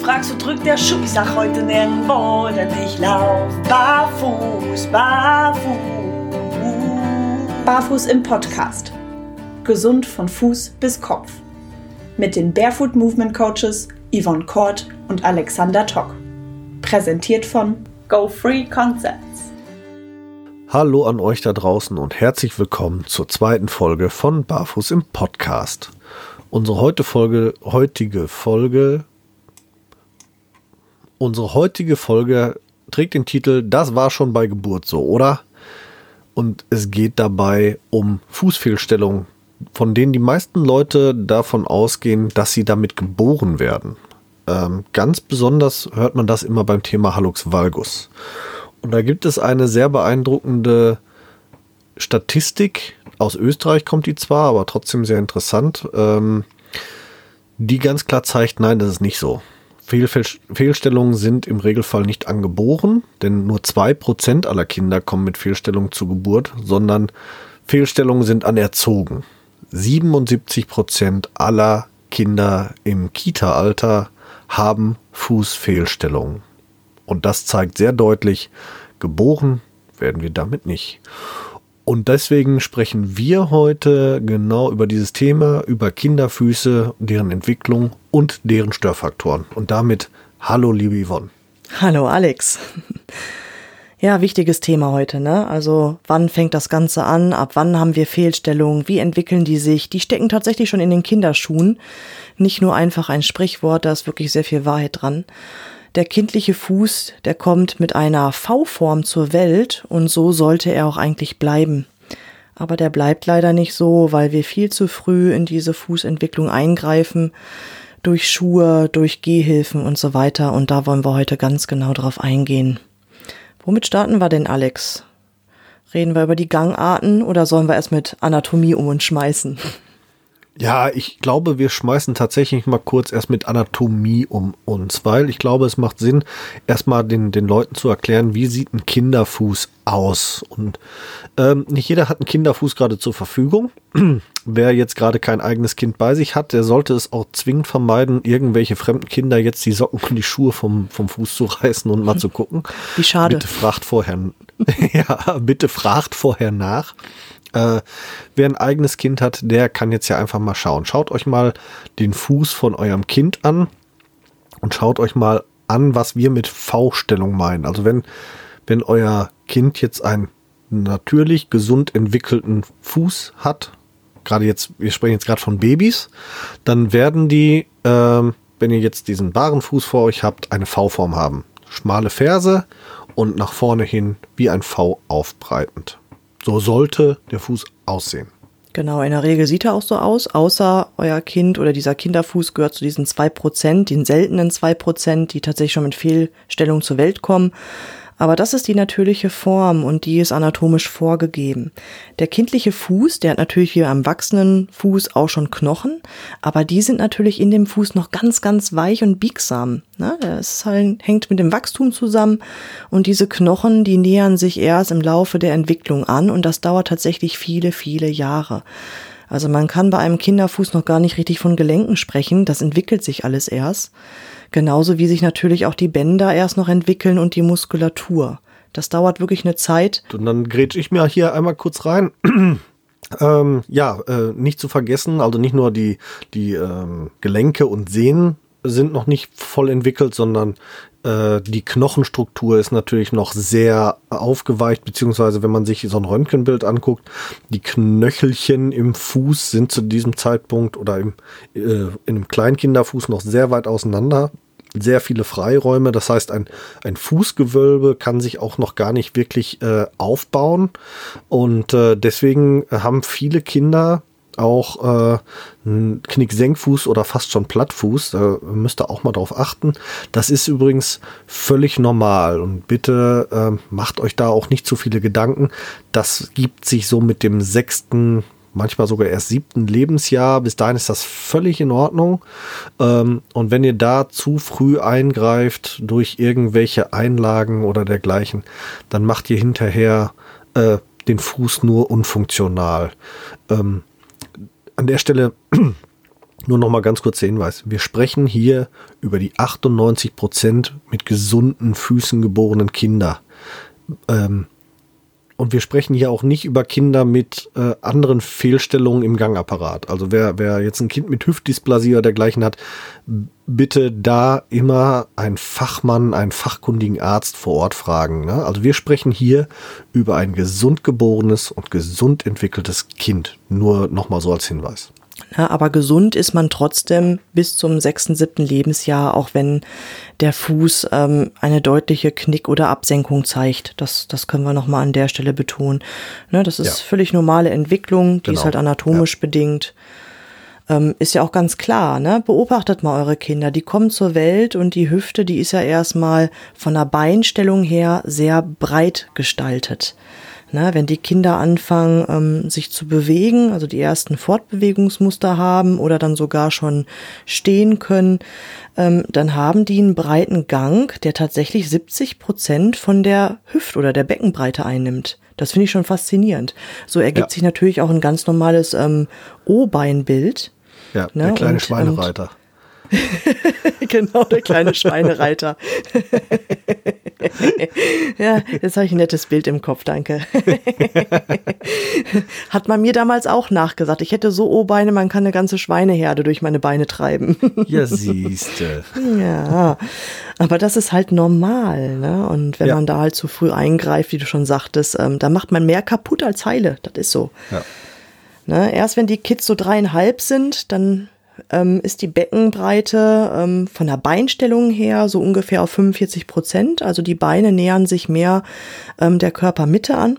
fragst, wo drückt der Schuh? Ich sag heute nirgendwo, denn ich lauf barfuß, barfuß. Barfuß im Podcast. Gesund von Fuß bis Kopf. Mit den Barefoot Movement Coaches Yvonne Kort und Alexander Tock. Präsentiert von Go Free Concepts. Hallo an euch da draußen und herzlich willkommen zur zweiten Folge von Barfuß im Podcast. Unsere heute Folge, heutige Folge, unsere heutige Folge trägt den Titel Das war schon bei Geburt so, oder? Und es geht dabei um Fußfehlstellungen, von denen die meisten Leute davon ausgehen, dass sie damit geboren werden. Ähm, ganz besonders hört man das immer beim Thema Hallux valgus. Und da gibt es eine sehr beeindruckende Statistik, aus Österreich kommt die zwar, aber trotzdem sehr interessant, ähm, die ganz klar zeigt, nein, das ist nicht so. Fehl Fehlstellungen sind im Regelfall nicht angeboren, denn nur 2% aller Kinder kommen mit Fehlstellungen zur Geburt, sondern Fehlstellungen sind anerzogen. 77% aller Kinder im Kita-Alter haben Fußfehlstellungen. Und das zeigt sehr deutlich, geboren werden wir damit nicht. Und deswegen sprechen wir heute genau über dieses Thema, über Kinderfüße, deren Entwicklung und deren Störfaktoren. Und damit hallo, liebe Yvonne. Hallo, Alex. Ja, wichtiges Thema heute, ne? Also, wann fängt das Ganze an? Ab wann haben wir Fehlstellungen? Wie entwickeln die sich? Die stecken tatsächlich schon in den Kinderschuhen. Nicht nur einfach ein Sprichwort, da ist wirklich sehr viel Wahrheit dran. Der kindliche Fuß, der kommt mit einer V-Form zur Welt und so sollte er auch eigentlich bleiben. Aber der bleibt leider nicht so, weil wir viel zu früh in diese Fußentwicklung eingreifen, durch Schuhe, durch Gehhilfen und so weiter. Und da wollen wir heute ganz genau drauf eingehen. Womit starten wir denn, Alex? Reden wir über die Gangarten oder sollen wir erst mit Anatomie um uns schmeißen? Ja, ich glaube, wir schmeißen tatsächlich mal kurz erst mit Anatomie um uns, weil ich glaube, es macht Sinn, erstmal den, den Leuten zu erklären, wie sieht ein Kinderfuß aus. Und ähm, nicht jeder hat einen Kinderfuß gerade zur Verfügung. Wer jetzt gerade kein eigenes Kind bei sich hat, der sollte es auch zwingend vermeiden, irgendwelche fremden Kinder jetzt die Socken und die Schuhe vom, vom Fuß zu reißen und mal zu gucken. Wie schade. Bitte fragt vorher, ja, bitte fragt vorher nach. Äh, wer ein eigenes Kind hat, der kann jetzt ja einfach mal schauen. Schaut euch mal den Fuß von eurem Kind an und schaut euch mal an, was wir mit V-Stellung meinen. Also wenn, wenn euer Kind jetzt einen natürlich gesund entwickelten Fuß hat, gerade jetzt, wir sprechen jetzt gerade von Babys, dann werden die, ähm, wenn ihr jetzt diesen wahren Fuß vor euch habt, eine V-Form haben. Schmale Ferse und nach vorne hin wie ein V aufbreitend. So sollte der Fuß aussehen. Genau, in der Regel sieht er auch so aus, außer euer Kind oder dieser Kinderfuß gehört zu diesen zwei Prozent, den seltenen zwei Prozent, die tatsächlich schon mit Fehlstellung zur Welt kommen. Aber das ist die natürliche Form und die ist anatomisch vorgegeben. Der kindliche Fuß, der hat natürlich wie am wachsenden Fuß auch schon Knochen, aber die sind natürlich in dem Fuß noch ganz, ganz weich und biegsam. Ne? Das halt, hängt mit dem Wachstum zusammen und diese Knochen, die nähern sich erst im Laufe der Entwicklung an und das dauert tatsächlich viele, viele Jahre. Also man kann bei einem Kinderfuß noch gar nicht richtig von Gelenken sprechen, das entwickelt sich alles erst. Genauso wie sich natürlich auch die Bänder erst noch entwickeln und die Muskulatur. Das dauert wirklich eine Zeit. Und dann grätsch ich mir hier einmal kurz rein. ähm, ja, äh, nicht zu vergessen, also nicht nur die, die ähm, Gelenke und Sehnen sind noch nicht voll entwickelt, sondern die Knochenstruktur ist natürlich noch sehr aufgeweicht, beziehungsweise wenn man sich so ein Röntgenbild anguckt, die Knöchelchen im Fuß sind zu diesem Zeitpunkt oder im, äh, in einem Kleinkinderfuß noch sehr weit auseinander. Sehr viele Freiräume, das heißt, ein, ein Fußgewölbe kann sich auch noch gar nicht wirklich äh, aufbauen. Und äh, deswegen haben viele Kinder auch äh, ein Knicksenkfuß oder fast schon Plattfuß. Da müsst ihr auch mal drauf achten. Das ist übrigens völlig normal und bitte äh, macht euch da auch nicht zu viele Gedanken. Das gibt sich so mit dem sechsten manchmal sogar erst siebten Lebensjahr. Bis dahin ist das völlig in Ordnung. Ähm, und wenn ihr da zu früh eingreift durch irgendwelche Einlagen oder dergleichen, dann macht ihr hinterher äh, den Fuß nur unfunktional. Ähm, an der Stelle Nur noch mal ganz kurz der Hinweis. Wir sprechen hier über die 98 Prozent mit gesunden Füßen geborenen Kinder. Ähm, und wir sprechen hier auch nicht über Kinder mit äh, anderen Fehlstellungen im Gangapparat. Also wer, wer jetzt ein Kind mit Hüftdysplasie oder dergleichen hat, bitte da immer einen Fachmann, einen fachkundigen Arzt vor Ort fragen. Ne? Also wir sprechen hier über ein gesund geborenes und gesund entwickeltes Kind. Nur nochmal so als Hinweis. Ja, aber gesund ist man trotzdem bis zum sechsten, siebten Lebensjahr, auch wenn der Fuß ähm, eine deutliche Knick- oder Absenkung zeigt. Das, das können wir nochmal an der Stelle betonen. Ne, das ist ja. völlig normale Entwicklung, die genau. ist halt anatomisch ja. bedingt. Ähm, ist ja auch ganz klar, ne? Beobachtet mal eure Kinder. Die kommen zur Welt und die Hüfte, die ist ja erstmal von der Beinstellung her sehr breit gestaltet. Na, wenn die Kinder anfangen, ähm, sich zu bewegen, also die ersten Fortbewegungsmuster haben oder dann sogar schon stehen können, ähm, dann haben die einen breiten Gang, der tatsächlich 70 Prozent von der Hüft- oder der Beckenbreite einnimmt. Das finde ich schon faszinierend. So ergibt ja. sich natürlich auch ein ganz normales ähm, O-Beinbild. Ja, ne? der kleine und, Schweinereiter. Und genau, der kleine Schweinereiter. ja, jetzt habe ich ein nettes Bild im Kopf, danke. Hat man mir damals auch nachgesagt. Ich hätte so O-Beine, man kann eine ganze Schweineherde durch meine Beine treiben. ja, siehste. Ja, aber das ist halt normal. Ne? Und wenn ja. man da halt zu früh eingreift, wie du schon sagtest, ähm, da macht man mehr kaputt als heile. Das ist so. Ja. Ne? Erst wenn die Kids so dreieinhalb sind, dann ähm, ist die Beckenbreite ähm, von der Beinstellung her so ungefähr auf 45 Prozent. Also die Beine nähern sich mehr ähm, der Körpermitte an.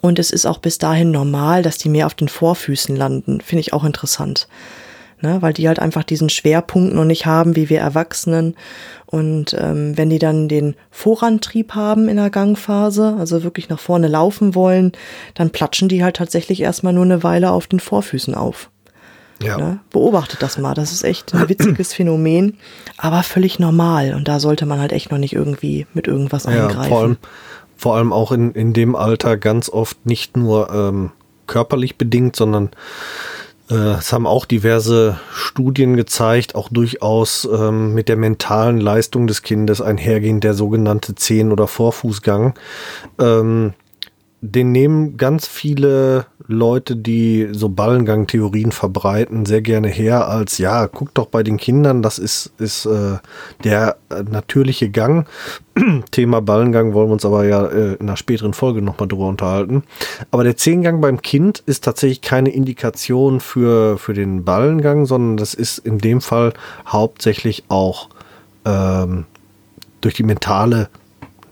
Und es ist auch bis dahin normal, dass die mehr auf den Vorfüßen landen. Finde ich auch interessant. Ne, weil die halt einfach diesen Schwerpunkt noch nicht haben, wie wir Erwachsenen. Und ähm, wenn die dann den Vorantrieb haben in der Gangphase, also wirklich nach vorne laufen wollen, dann platschen die halt tatsächlich erstmal nur eine Weile auf den Vorfüßen auf. Ja. Ne? Beobachtet das mal. Das ist echt ein witziges Phänomen, aber völlig normal. Und da sollte man halt echt noch nicht irgendwie mit irgendwas ja, eingreifen. Vor allem, vor allem auch in, in dem Alter ganz oft nicht nur ähm, körperlich bedingt, sondern äh, es haben auch diverse Studien gezeigt, auch durchaus ähm, mit der mentalen Leistung des Kindes einhergehend der sogenannte Zehen- oder Vorfußgang. Ähm, den nehmen ganz viele Leute, die so Ballengang-Theorien verbreiten, sehr gerne her als, ja, guck doch bei den Kindern, das ist, ist äh, der äh, natürliche Gang. Thema Ballengang wollen wir uns aber ja äh, in einer späteren Folge nochmal drüber unterhalten. Aber der Zehngang beim Kind ist tatsächlich keine Indikation für, für den Ballengang, sondern das ist in dem Fall hauptsächlich auch ähm, durch die mentale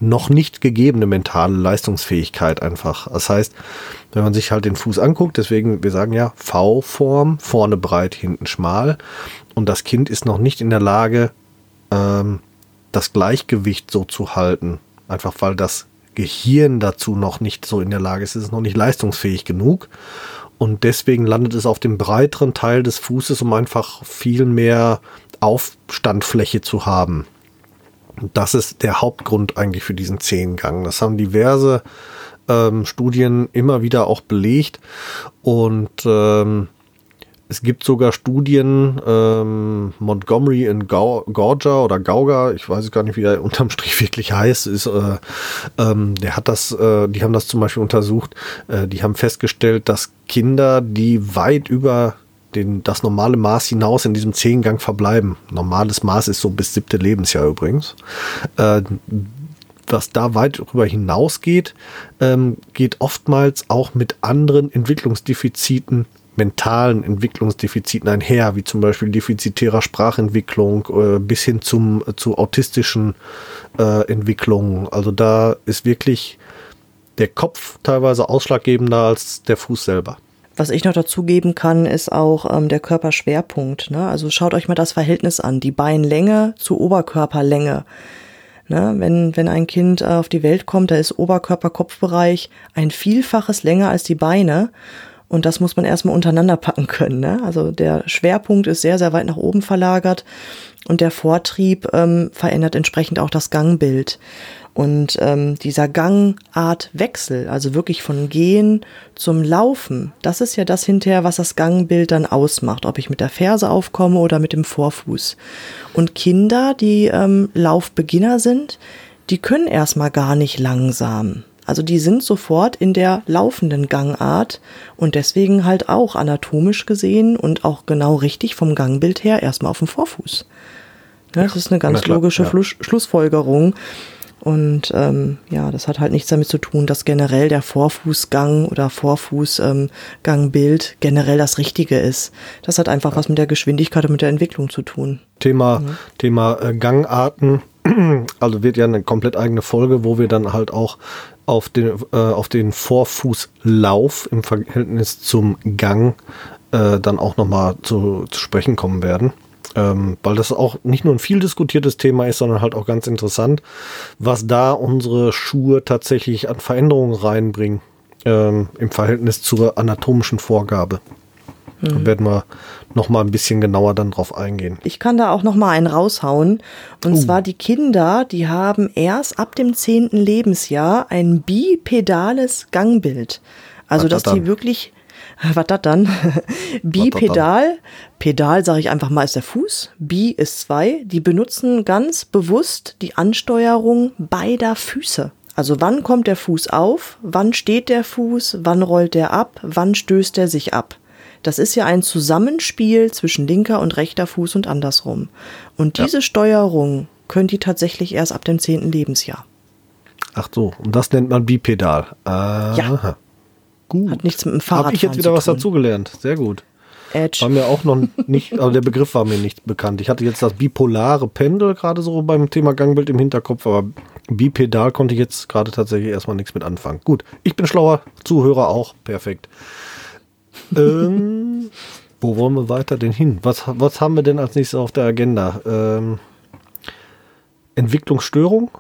noch nicht gegebene mentale Leistungsfähigkeit einfach. Das heißt, wenn man sich halt den Fuß anguckt, deswegen, wir sagen ja V-Form, vorne breit, hinten schmal. Und das Kind ist noch nicht in der Lage, ähm, das Gleichgewicht so zu halten. Einfach weil das Gehirn dazu noch nicht so in der Lage ist. Es ist noch nicht leistungsfähig genug. Und deswegen landet es auf dem breiteren Teil des Fußes, um einfach viel mehr Aufstandfläche zu haben. Das ist der Hauptgrund eigentlich für diesen Zehngang. Das haben diverse ähm, Studien immer wieder auch belegt. Und ähm, es gibt sogar Studien, ähm, Montgomery in Gorga oder Gauga, ich weiß gar nicht, wie er unterm Strich wirklich heißt, ist, äh, ähm, der hat das, äh, die haben das zum Beispiel untersucht, äh, die haben festgestellt, dass Kinder, die weit über den, das normale Maß hinaus in diesem Zehngang verbleiben. Normales Maß ist so bis siebte Lebensjahr übrigens. Äh, was da weit darüber hinausgeht, ähm, geht oftmals auch mit anderen Entwicklungsdefiziten, mentalen Entwicklungsdefiziten einher, wie zum Beispiel defizitärer Sprachentwicklung äh, bis hin zum, zu autistischen äh, Entwicklungen. Also da ist wirklich der Kopf teilweise ausschlaggebender als der Fuß selber. Was ich noch dazugeben kann, ist auch ähm, der Körperschwerpunkt. Ne? Also schaut euch mal das Verhältnis an, die Beinlänge zu Oberkörperlänge. Ne? Wenn, wenn ein Kind äh, auf die Welt kommt, da ist Oberkörper-Kopfbereich ein Vielfaches länger als die Beine. Und das muss man erstmal untereinander packen können. Ne? Also der Schwerpunkt ist sehr, sehr weit nach oben verlagert und der Vortrieb ähm, verändert entsprechend auch das Gangbild. Und ähm, dieser Gangartwechsel, also wirklich von Gehen zum Laufen, das ist ja das hinterher, was das Gangbild dann ausmacht, ob ich mit der Ferse aufkomme oder mit dem Vorfuß. Und Kinder, die ähm, Laufbeginner sind, die können erstmal gar nicht langsam. Also die sind sofort in der laufenden Gangart und deswegen halt auch anatomisch gesehen und auch genau richtig vom Gangbild her erstmal auf dem Vorfuß. Ja, das ist eine ganz logische ja. Schlussfolgerung. Und ähm, ja, das hat halt nichts damit zu tun, dass generell der Vorfußgang oder Vorfußgangbild ähm, generell das Richtige ist. Das hat einfach was mit der Geschwindigkeit und mit der Entwicklung zu tun. Thema, mhm. Thema äh, Gangarten. Also wird ja eine komplett eigene Folge, wo wir dann halt auch auf den, äh, auf den Vorfußlauf im Verhältnis zum Gang äh, dann auch nochmal zu, zu sprechen kommen werden. Ähm, weil das auch nicht nur ein viel diskutiertes Thema ist, sondern halt auch ganz interessant, was da unsere Schuhe tatsächlich an Veränderungen reinbringen ähm, im Verhältnis zur anatomischen Vorgabe. Mhm. Da werden wir noch mal ein bisschen genauer dann drauf eingehen. Ich kann da auch noch mal einen raushauen. Und uh. zwar die Kinder, die haben erst ab dem zehnten Lebensjahr ein bipedales Gangbild. Also, dass das die wirklich, was das dann? Bipedal, Pedal sage ich einfach mal ist der Fuß, Bi ist zwei. Die benutzen ganz bewusst die Ansteuerung beider Füße. Also wann kommt der Fuß auf, wann steht der Fuß, wann rollt er ab, wann stößt er sich ab. Das ist ja ein Zusammenspiel zwischen linker und rechter Fuß und andersrum. Und diese ja. Steuerung können die tatsächlich erst ab dem zehnten Lebensjahr. Ach so, und das nennt man Bipedal. Aha. Ja. Gut. Hat nichts mit dem Fahrrad Habe ich jetzt wieder was dazugelernt. Sehr gut. Edge. War mir auch noch nicht, also der Begriff war mir nicht bekannt. Ich hatte jetzt das bipolare Pendel gerade so beim Thema Gangbild im Hinterkopf, aber bipedal konnte ich jetzt gerade tatsächlich erstmal nichts mit anfangen. Gut, ich bin schlauer, Zuhörer auch, perfekt ähm, wo wollen wir weiter denn hin? Was, was haben wir denn als nächstes auf der Agenda? Ähm, Entwicklungsstörung?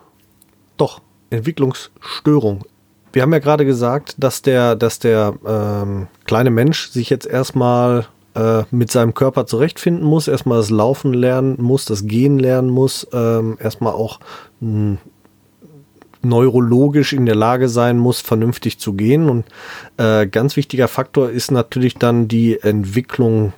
Doch, Entwicklungsstörung. Wir haben ja gerade gesagt, dass der, dass der ähm, kleine Mensch sich jetzt erstmal äh, mit seinem Körper zurechtfinden muss, erstmal das Laufen lernen muss, das Gehen lernen muss, ähm, erstmal auch mh, neurologisch in der Lage sein muss, vernünftig zu gehen. Und äh, ganz wichtiger Faktor ist natürlich dann die Entwicklung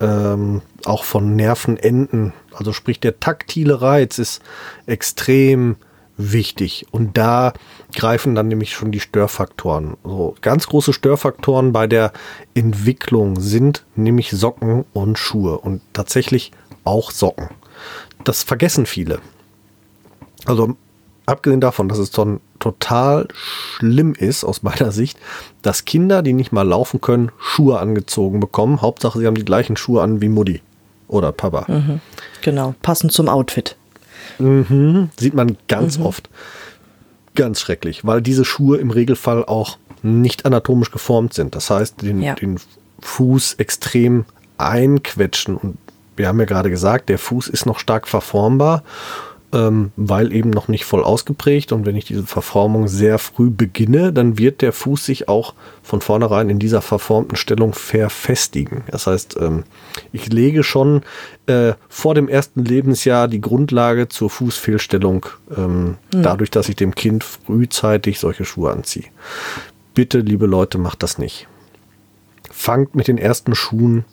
ähm, auch von Nervenenden. Also sprich, der taktile Reiz ist extrem wichtig. Und da greifen dann nämlich schon die Störfaktoren. So ganz große Störfaktoren bei der Entwicklung sind nämlich Socken und Schuhe und tatsächlich auch Socken. Das vergessen viele. Also abgesehen davon, dass es dann total schlimm ist aus meiner Sicht, dass Kinder, die nicht mal laufen können, Schuhe angezogen bekommen. Hauptsache, sie haben die gleichen Schuhe an wie Mutti oder Papa. Mhm. Genau, passend zum Outfit. Mhm. Sieht man ganz mhm. oft. Ganz schrecklich, weil diese Schuhe im Regelfall auch nicht anatomisch geformt sind. Das heißt, den, ja. den Fuß extrem einquetschen. Und wir haben ja gerade gesagt, der Fuß ist noch stark verformbar ähm, weil eben noch nicht voll ausgeprägt. Und wenn ich diese Verformung sehr früh beginne, dann wird der Fuß sich auch von vornherein in dieser verformten Stellung verfestigen. Das heißt, ähm, ich lege schon äh, vor dem ersten Lebensjahr die Grundlage zur Fußfehlstellung, ähm, mhm. dadurch, dass ich dem Kind frühzeitig solche Schuhe anziehe. Bitte, liebe Leute, macht das nicht. Fangt mit den ersten Schuhen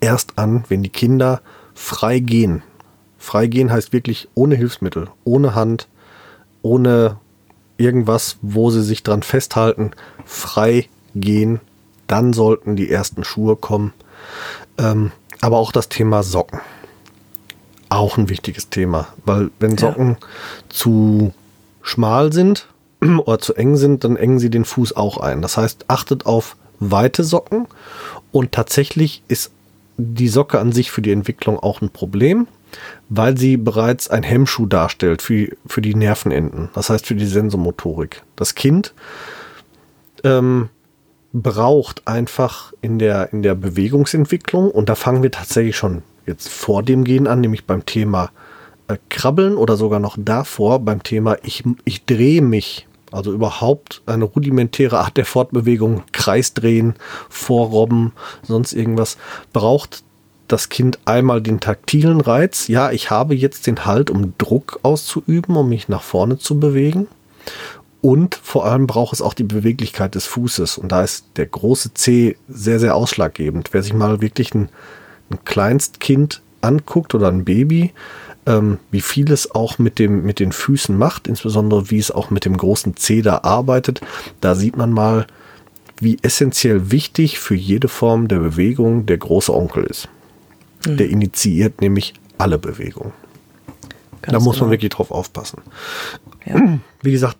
erst an, wenn die Kinder frei gehen. Freigehen heißt wirklich ohne Hilfsmittel, ohne Hand, ohne irgendwas, wo sie sich dran festhalten. Frei gehen, dann sollten die ersten Schuhe kommen. Ähm, aber auch das Thema Socken. Auch ein wichtiges Thema, weil wenn Socken ja. zu schmal sind oder zu eng sind, dann engen sie den Fuß auch ein. Das heißt, achtet auf weite Socken und tatsächlich ist die Socke an sich für die Entwicklung auch ein Problem weil sie bereits ein Hemmschuh darstellt für, für die Nervenenden, das heißt für die Sensomotorik. Das Kind ähm, braucht einfach in der, in der Bewegungsentwicklung, und da fangen wir tatsächlich schon jetzt vor dem Gehen an, nämlich beim Thema äh, Krabbeln oder sogar noch davor beim Thema ich, ich drehe mich also überhaupt eine rudimentäre Art der Fortbewegung, Kreisdrehen, Vorrobben, sonst irgendwas, braucht das Kind einmal den taktilen Reiz. Ja, ich habe jetzt den Halt, um Druck auszuüben, um mich nach vorne zu bewegen. Und vor allem braucht es auch die Beweglichkeit des Fußes. Und da ist der große C sehr, sehr ausschlaggebend. Wer sich mal wirklich ein, ein Kleinstkind anguckt oder ein Baby, ähm, wie viel es auch mit, dem, mit den Füßen macht, insbesondere wie es auch mit dem großen C da arbeitet, da sieht man mal, wie essentiell wichtig für jede Form der Bewegung der große Onkel ist. Mhm. Der initiiert nämlich alle Bewegungen. Ganz da muss genau. man wirklich drauf aufpassen. Ja. Wie gesagt,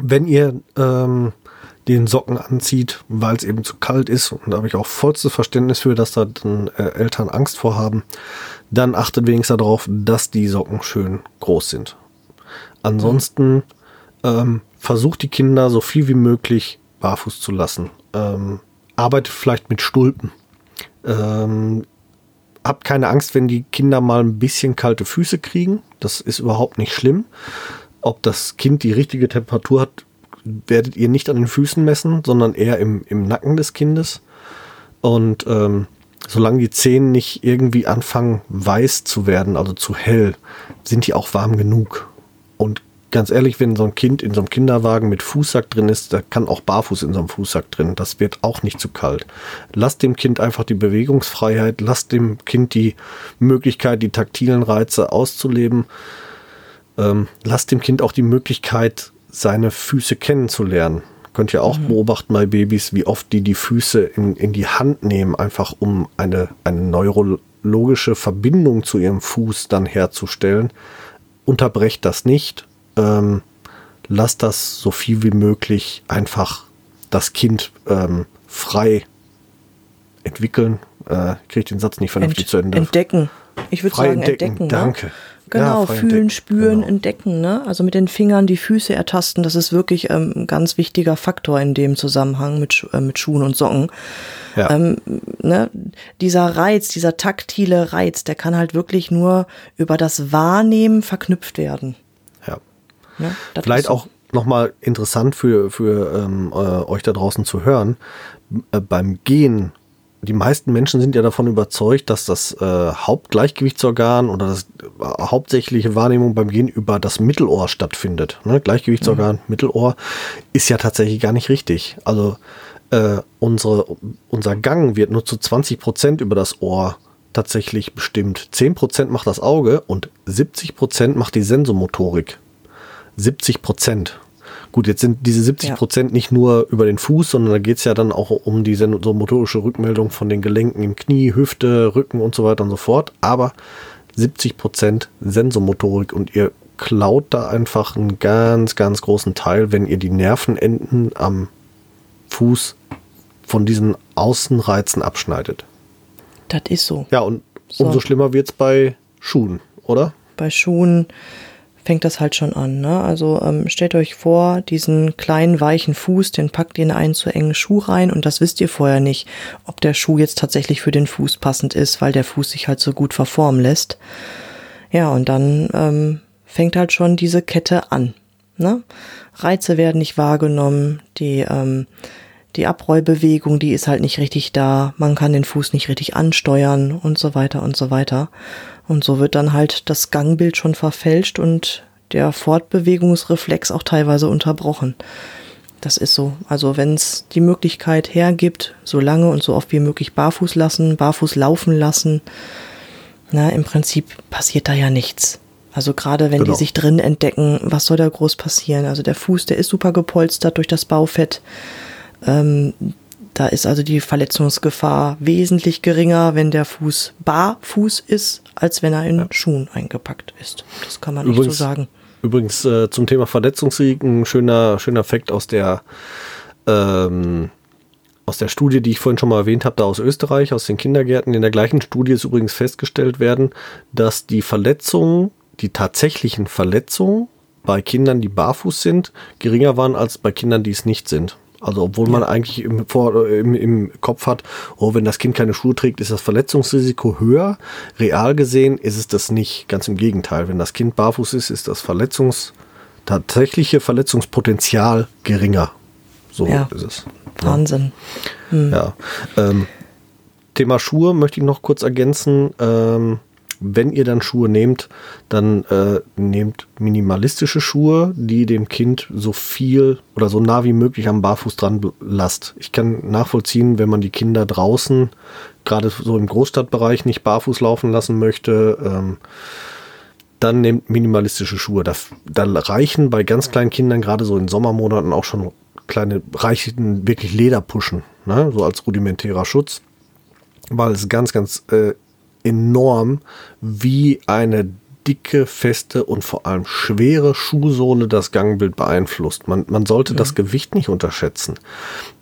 wenn ihr ähm, den Socken anzieht, weil es eben zu kalt ist, und da habe ich auch vollstes Verständnis für, dass da dann äh, Eltern Angst vor haben, dann achtet wenigstens darauf, dass die Socken schön groß sind. Ansonsten ähm, versucht die Kinder so viel wie möglich barfuß zu lassen. Ähm, arbeitet vielleicht mit Stulpen. Ähm, habt keine Angst, wenn die Kinder mal ein bisschen kalte Füße kriegen. Das ist überhaupt nicht schlimm. Ob das Kind die richtige Temperatur hat, werdet ihr nicht an den Füßen messen, sondern eher im, im Nacken des Kindes. Und ähm, solange die Zehen nicht irgendwie anfangen weiß zu werden, also zu hell, sind die auch warm genug. Und ganz ehrlich, wenn so ein Kind in so einem Kinderwagen mit Fußsack drin ist, da kann auch barfuß in so einem Fußsack drin. Das wird auch nicht zu kalt. Lasst dem Kind einfach die Bewegungsfreiheit, lasst dem Kind die Möglichkeit, die taktilen Reize auszuleben. Ähm, lasst dem Kind auch die Möglichkeit, seine Füße kennenzulernen. Könnt ihr auch mhm. beobachten bei Babys, wie oft die die Füße in, in die Hand nehmen, einfach um eine, eine neurologische Verbindung zu ihrem Fuß dann herzustellen. Unterbrecht das nicht. Ähm, lasst das so viel wie möglich einfach das Kind ähm, frei entwickeln. Äh, kriege den Satz nicht vernünftig Ent, zu Ende. Entdecken. Ich würde sagen entdecken. entdecken. Ne? Danke. Genau, ja, fühlen, entdecken. spüren, genau. entdecken. Ne? Also mit den Fingern die Füße ertasten, das ist wirklich ähm, ein ganz wichtiger Faktor in dem Zusammenhang mit, äh, mit Schuhen und Socken. Ja. Ähm, ne? Dieser Reiz, dieser taktile Reiz, der kann halt wirklich nur über das Wahrnehmen verknüpft werden. Ja. Vielleicht so. auch nochmal interessant für, für ähm, äh, euch da draußen zu hören. Äh, beim Gehen die meisten Menschen sind ja davon überzeugt, dass das äh, Hauptgleichgewichtsorgan oder das äh, hauptsächliche Wahrnehmung beim Gehen über das Mittelohr stattfindet. Ne? Gleichgewichtsorgan, mhm. Mittelohr ist ja tatsächlich gar nicht richtig. Also äh, unsere, unser Gang wird nur zu 20 Prozent über das Ohr tatsächlich bestimmt. 10 Prozent macht das Auge und 70 Prozent macht die Sensomotorik. 70 Prozent. Gut, jetzt sind diese 70 Prozent ja. nicht nur über den Fuß, sondern da geht es ja dann auch um die so motorische Rückmeldung von den Gelenken im Knie, Hüfte, Rücken und so weiter und so fort. Aber 70 Prozent Sensomotorik und ihr klaut da einfach einen ganz, ganz großen Teil, wenn ihr die Nervenenden am Fuß von diesen Außenreizen abschneidet. Das ist so. Ja, und so. umso schlimmer wird es bei Schuhen, oder? Bei Schuhen fängt das halt schon an. Ne? Also ähm, stellt euch vor, diesen kleinen weichen Fuß, den packt ihr in einen zu engen Schuh rein und das wisst ihr vorher nicht, ob der Schuh jetzt tatsächlich für den Fuß passend ist, weil der Fuß sich halt so gut verformen lässt. Ja, und dann ähm, fängt halt schon diese Kette an. Ne? Reize werden nicht wahrgenommen, die ähm, die Abrollbewegung, die ist halt nicht richtig da, man kann den Fuß nicht richtig ansteuern und so weiter und so weiter. Und so wird dann halt das Gangbild schon verfälscht und der Fortbewegungsreflex auch teilweise unterbrochen. Das ist so. Also wenn es die Möglichkeit hergibt, so lange und so oft wie möglich barfuß lassen, barfuß laufen lassen, na, im Prinzip passiert da ja nichts. Also gerade wenn genau. die sich drin entdecken, was soll da groß passieren? Also der Fuß, der ist super gepolstert durch das Baufett. Ähm, da ist also die Verletzungsgefahr wesentlich geringer, wenn der Fuß barfuß ist, als wenn er in ja. Schuhen eingepackt ist. Das kann man übrigens, nicht so sagen. Übrigens äh, zum Thema Verletzungsrisiken, schöner, schöner Fakt aus der ähm, aus der Studie, die ich vorhin schon mal erwähnt habe, da aus Österreich, aus den Kindergärten. In der gleichen Studie ist übrigens festgestellt werden, dass die Verletzungen, die tatsächlichen Verletzungen bei Kindern, die barfuß sind, geringer waren als bei Kindern, die es nicht sind. Also obwohl man eigentlich im, vor, im, im Kopf hat, oh, wenn das Kind keine Schuhe trägt, ist das Verletzungsrisiko höher. Real gesehen ist es das nicht. Ganz im Gegenteil. Wenn das Kind barfuß ist, ist das Verletzungs tatsächliche Verletzungspotenzial geringer. So Ja. ist es. Wahnsinn. Ja. Ähm, Thema Schuhe möchte ich noch kurz ergänzen. Ähm, wenn ihr dann Schuhe nehmt, dann äh, nehmt minimalistische Schuhe, die dem Kind so viel oder so nah wie möglich am Barfuß dran lasst. Ich kann nachvollziehen, wenn man die Kinder draußen, gerade so im Großstadtbereich, nicht barfuß laufen lassen möchte. Ähm, dann nehmt minimalistische Schuhe. Da, da reichen bei ganz kleinen Kindern, gerade so in Sommermonaten, auch schon kleine, reichen wirklich Lederpuschen, ne? so als rudimentärer Schutz, weil es ganz, ganz äh, enorm, wie eine dicke, feste und vor allem schwere Schuhsohle das Gangbild beeinflusst. Man, man sollte das Gewicht nicht unterschätzen.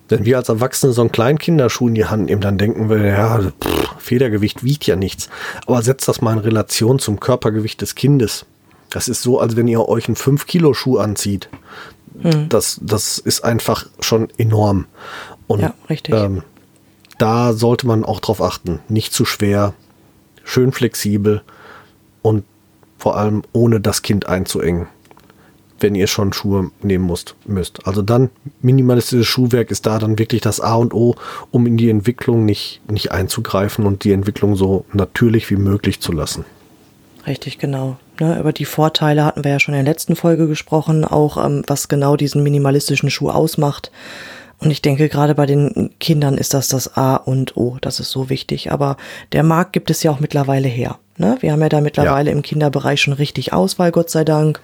Wenn wir als Erwachsene so einen kleinen Kinderschuh in die Hand nehmen, dann denken wir, ja, pff, Federgewicht wiegt ja nichts. Aber setzt das mal in Relation zum Körpergewicht des Kindes. Das ist so, als wenn ihr euch einen 5-Kilo-Schuh anzieht. Das, das ist einfach schon enorm. Und Ja, richtig. Ähm, da sollte man auch drauf achten. Nicht zu schwer, schön flexibel und vor allem ohne das Kind einzuengen, wenn ihr schon Schuhe nehmen musst, müsst. Also dann minimalistisches Schuhwerk ist da dann wirklich das A und O, um in die Entwicklung nicht, nicht einzugreifen und die Entwicklung so natürlich wie möglich zu lassen. Richtig, genau. Ne, über die Vorteile hatten wir ja schon in der letzten Folge gesprochen, auch ähm, was genau diesen minimalistischen Schuh ausmacht. Und ich denke, gerade bei den Kindern ist das das A und O. Das ist so wichtig. Aber der Markt gibt es ja auch mittlerweile her. Ne? Wir haben ja da mittlerweile Ja. im Kinderbereich schon richtig Auswahl, Gott sei Dank.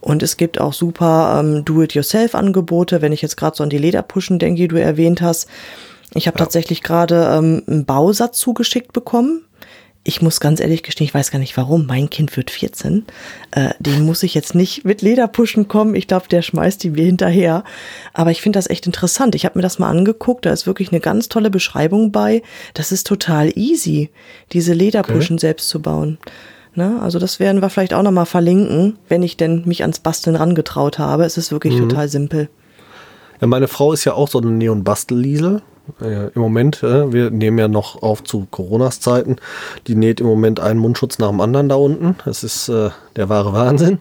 Und es gibt auch super ähm, Do-it-yourself-Angebote. Wenn ich jetzt gerade so an die Lederpuschen denke, die du erwähnt hast. Ich habe tatsächlich gerade ähm, einen Bausatz zugeschickt bekommen. Ich muss ganz ehrlich gestehen, ich weiß gar nicht warum. Mein Kind wird 14. Äh, den muss ich jetzt nicht mit Lederpuschen kommen. Ich glaube, der schmeißt die mir hinterher. Aber ich finde das echt interessant. Ich habe mir das mal angeguckt. Da ist wirklich eine ganz tolle Beschreibung bei. Das ist total easy, diese Lederpuschen selbst zu bauen. Ne? Also das werden wir vielleicht auch nochmal verlinken, wenn ich denn mich ans Basteln rangetraut habe. Es ist wirklich total simpel. Ja, meine Frau ist ja auch so eine Neon-Bastelliesel. Äh, Im Moment, äh, wir nehmen ja noch auf zu Coronas Zeiten. Die näht im Moment einen Mundschutz nach dem anderen da unten. Das ist äh, der wahre Wahnsinn.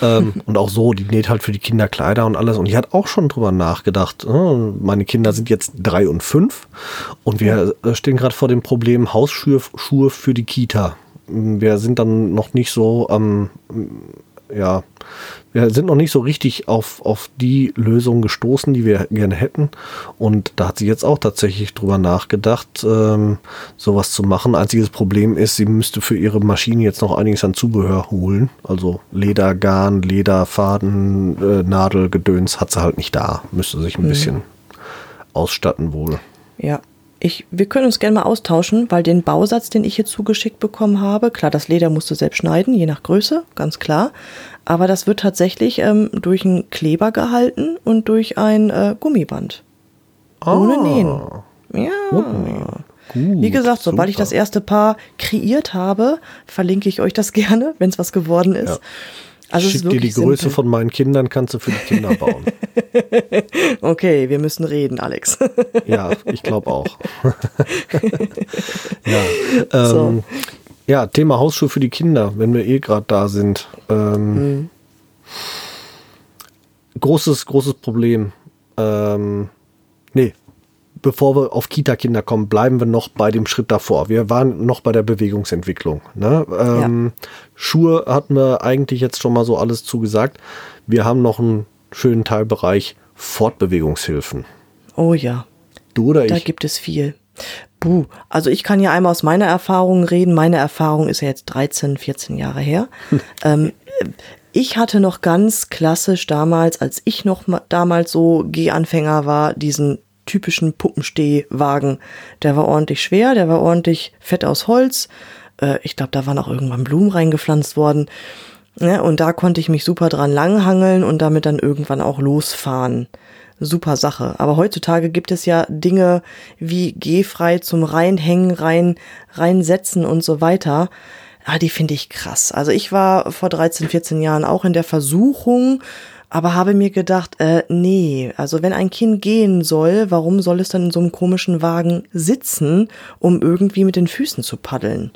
Ähm, und auch so, die näht halt für die Kinder Kleider und alles. Und die hat auch schon drüber nachgedacht. äh, Meine Kinder sind jetzt drei und fünf. Und wir äh, stehen gerade vor dem Problem Hausschuhe Schuhe für die Kita. Wir sind dann noch nicht so am ja, wir sind noch nicht so richtig auf, auf die Lösung gestoßen, die wir gerne hätten. Und da hat sie jetzt auch tatsächlich drüber nachgedacht, ähm, sowas zu machen. Einziges Problem ist, sie müsste für ihre Maschine jetzt noch einiges an Zubehör holen. Also Leder, Garn, Lederfaden, äh, Nadel, Gedöns hat sie halt nicht da. Müsste sich ein bisschen ausstatten wohl. Ja. Ich, wir können uns gerne mal austauschen, weil den Bausatz, den ich hier zugeschickt bekommen habe, klar, das Leder musst du selbst schneiden, je nach Größe, ganz klar. Aber das wird tatsächlich ähm, durch einen Kleber gehalten und durch ein äh, Gummiband. Ohne Nähen. Ja. Gut, Wie gesagt, sobald ich das erste Paar kreiert habe, verlinke ich euch das gerne, wenn es was geworden ist. Also Schick dir die wirklich Größe simpel. von meinen Kindern, kannst du für die Kinder bauen. Okay, wir müssen reden, Alex. Ja, ich glaube auch. ja, ähm, So. ja, Thema Hausschuhe für die Kinder, wenn wir eh gerade da sind. Ähm, Großes, großes Problem. Ähm, bevor wir auf Kita-Kinder kommen, bleiben wir noch bei dem Schritt davor. Wir waren noch bei der Bewegungsentwicklung. Ne? Ähm, Schuhe hatten wir eigentlich jetzt schon mal so alles zugesagt. Wir haben noch einen schönen Teilbereich Fortbewegungshilfen. Oh ja. Du oder Da ich? gibt es viel. Buh, also ich kann ja einmal aus meiner Erfahrung reden. Meine Erfahrung ist ja jetzt 13, 14 Jahre her. ähm, ich hatte noch ganz klassisch damals, als ich noch ma- damals so Gehanfänger war, diesen typischen Puppenstehwagen. Der war ordentlich schwer, der war ordentlich fett aus Holz. Äh, ich glaube, da waren auch irgendwann Blumen reingepflanzt worden. Ja, und da konnte ich mich super dran langhangeln und damit dann irgendwann auch losfahren. Super Sache. Aber heutzutage gibt es ja Dinge wie gehfrei zum Reinhängen, rein, reinsetzen und so weiter. Ah, die finde ich krass. Also ich war vor 13, 14 Jahren auch in der Versuchung, aber habe mir gedacht, äh, nee, also wenn ein Kind gehen soll, warum soll es dann in so einem komischen Wagen sitzen, um irgendwie mit den Füßen zu paddeln?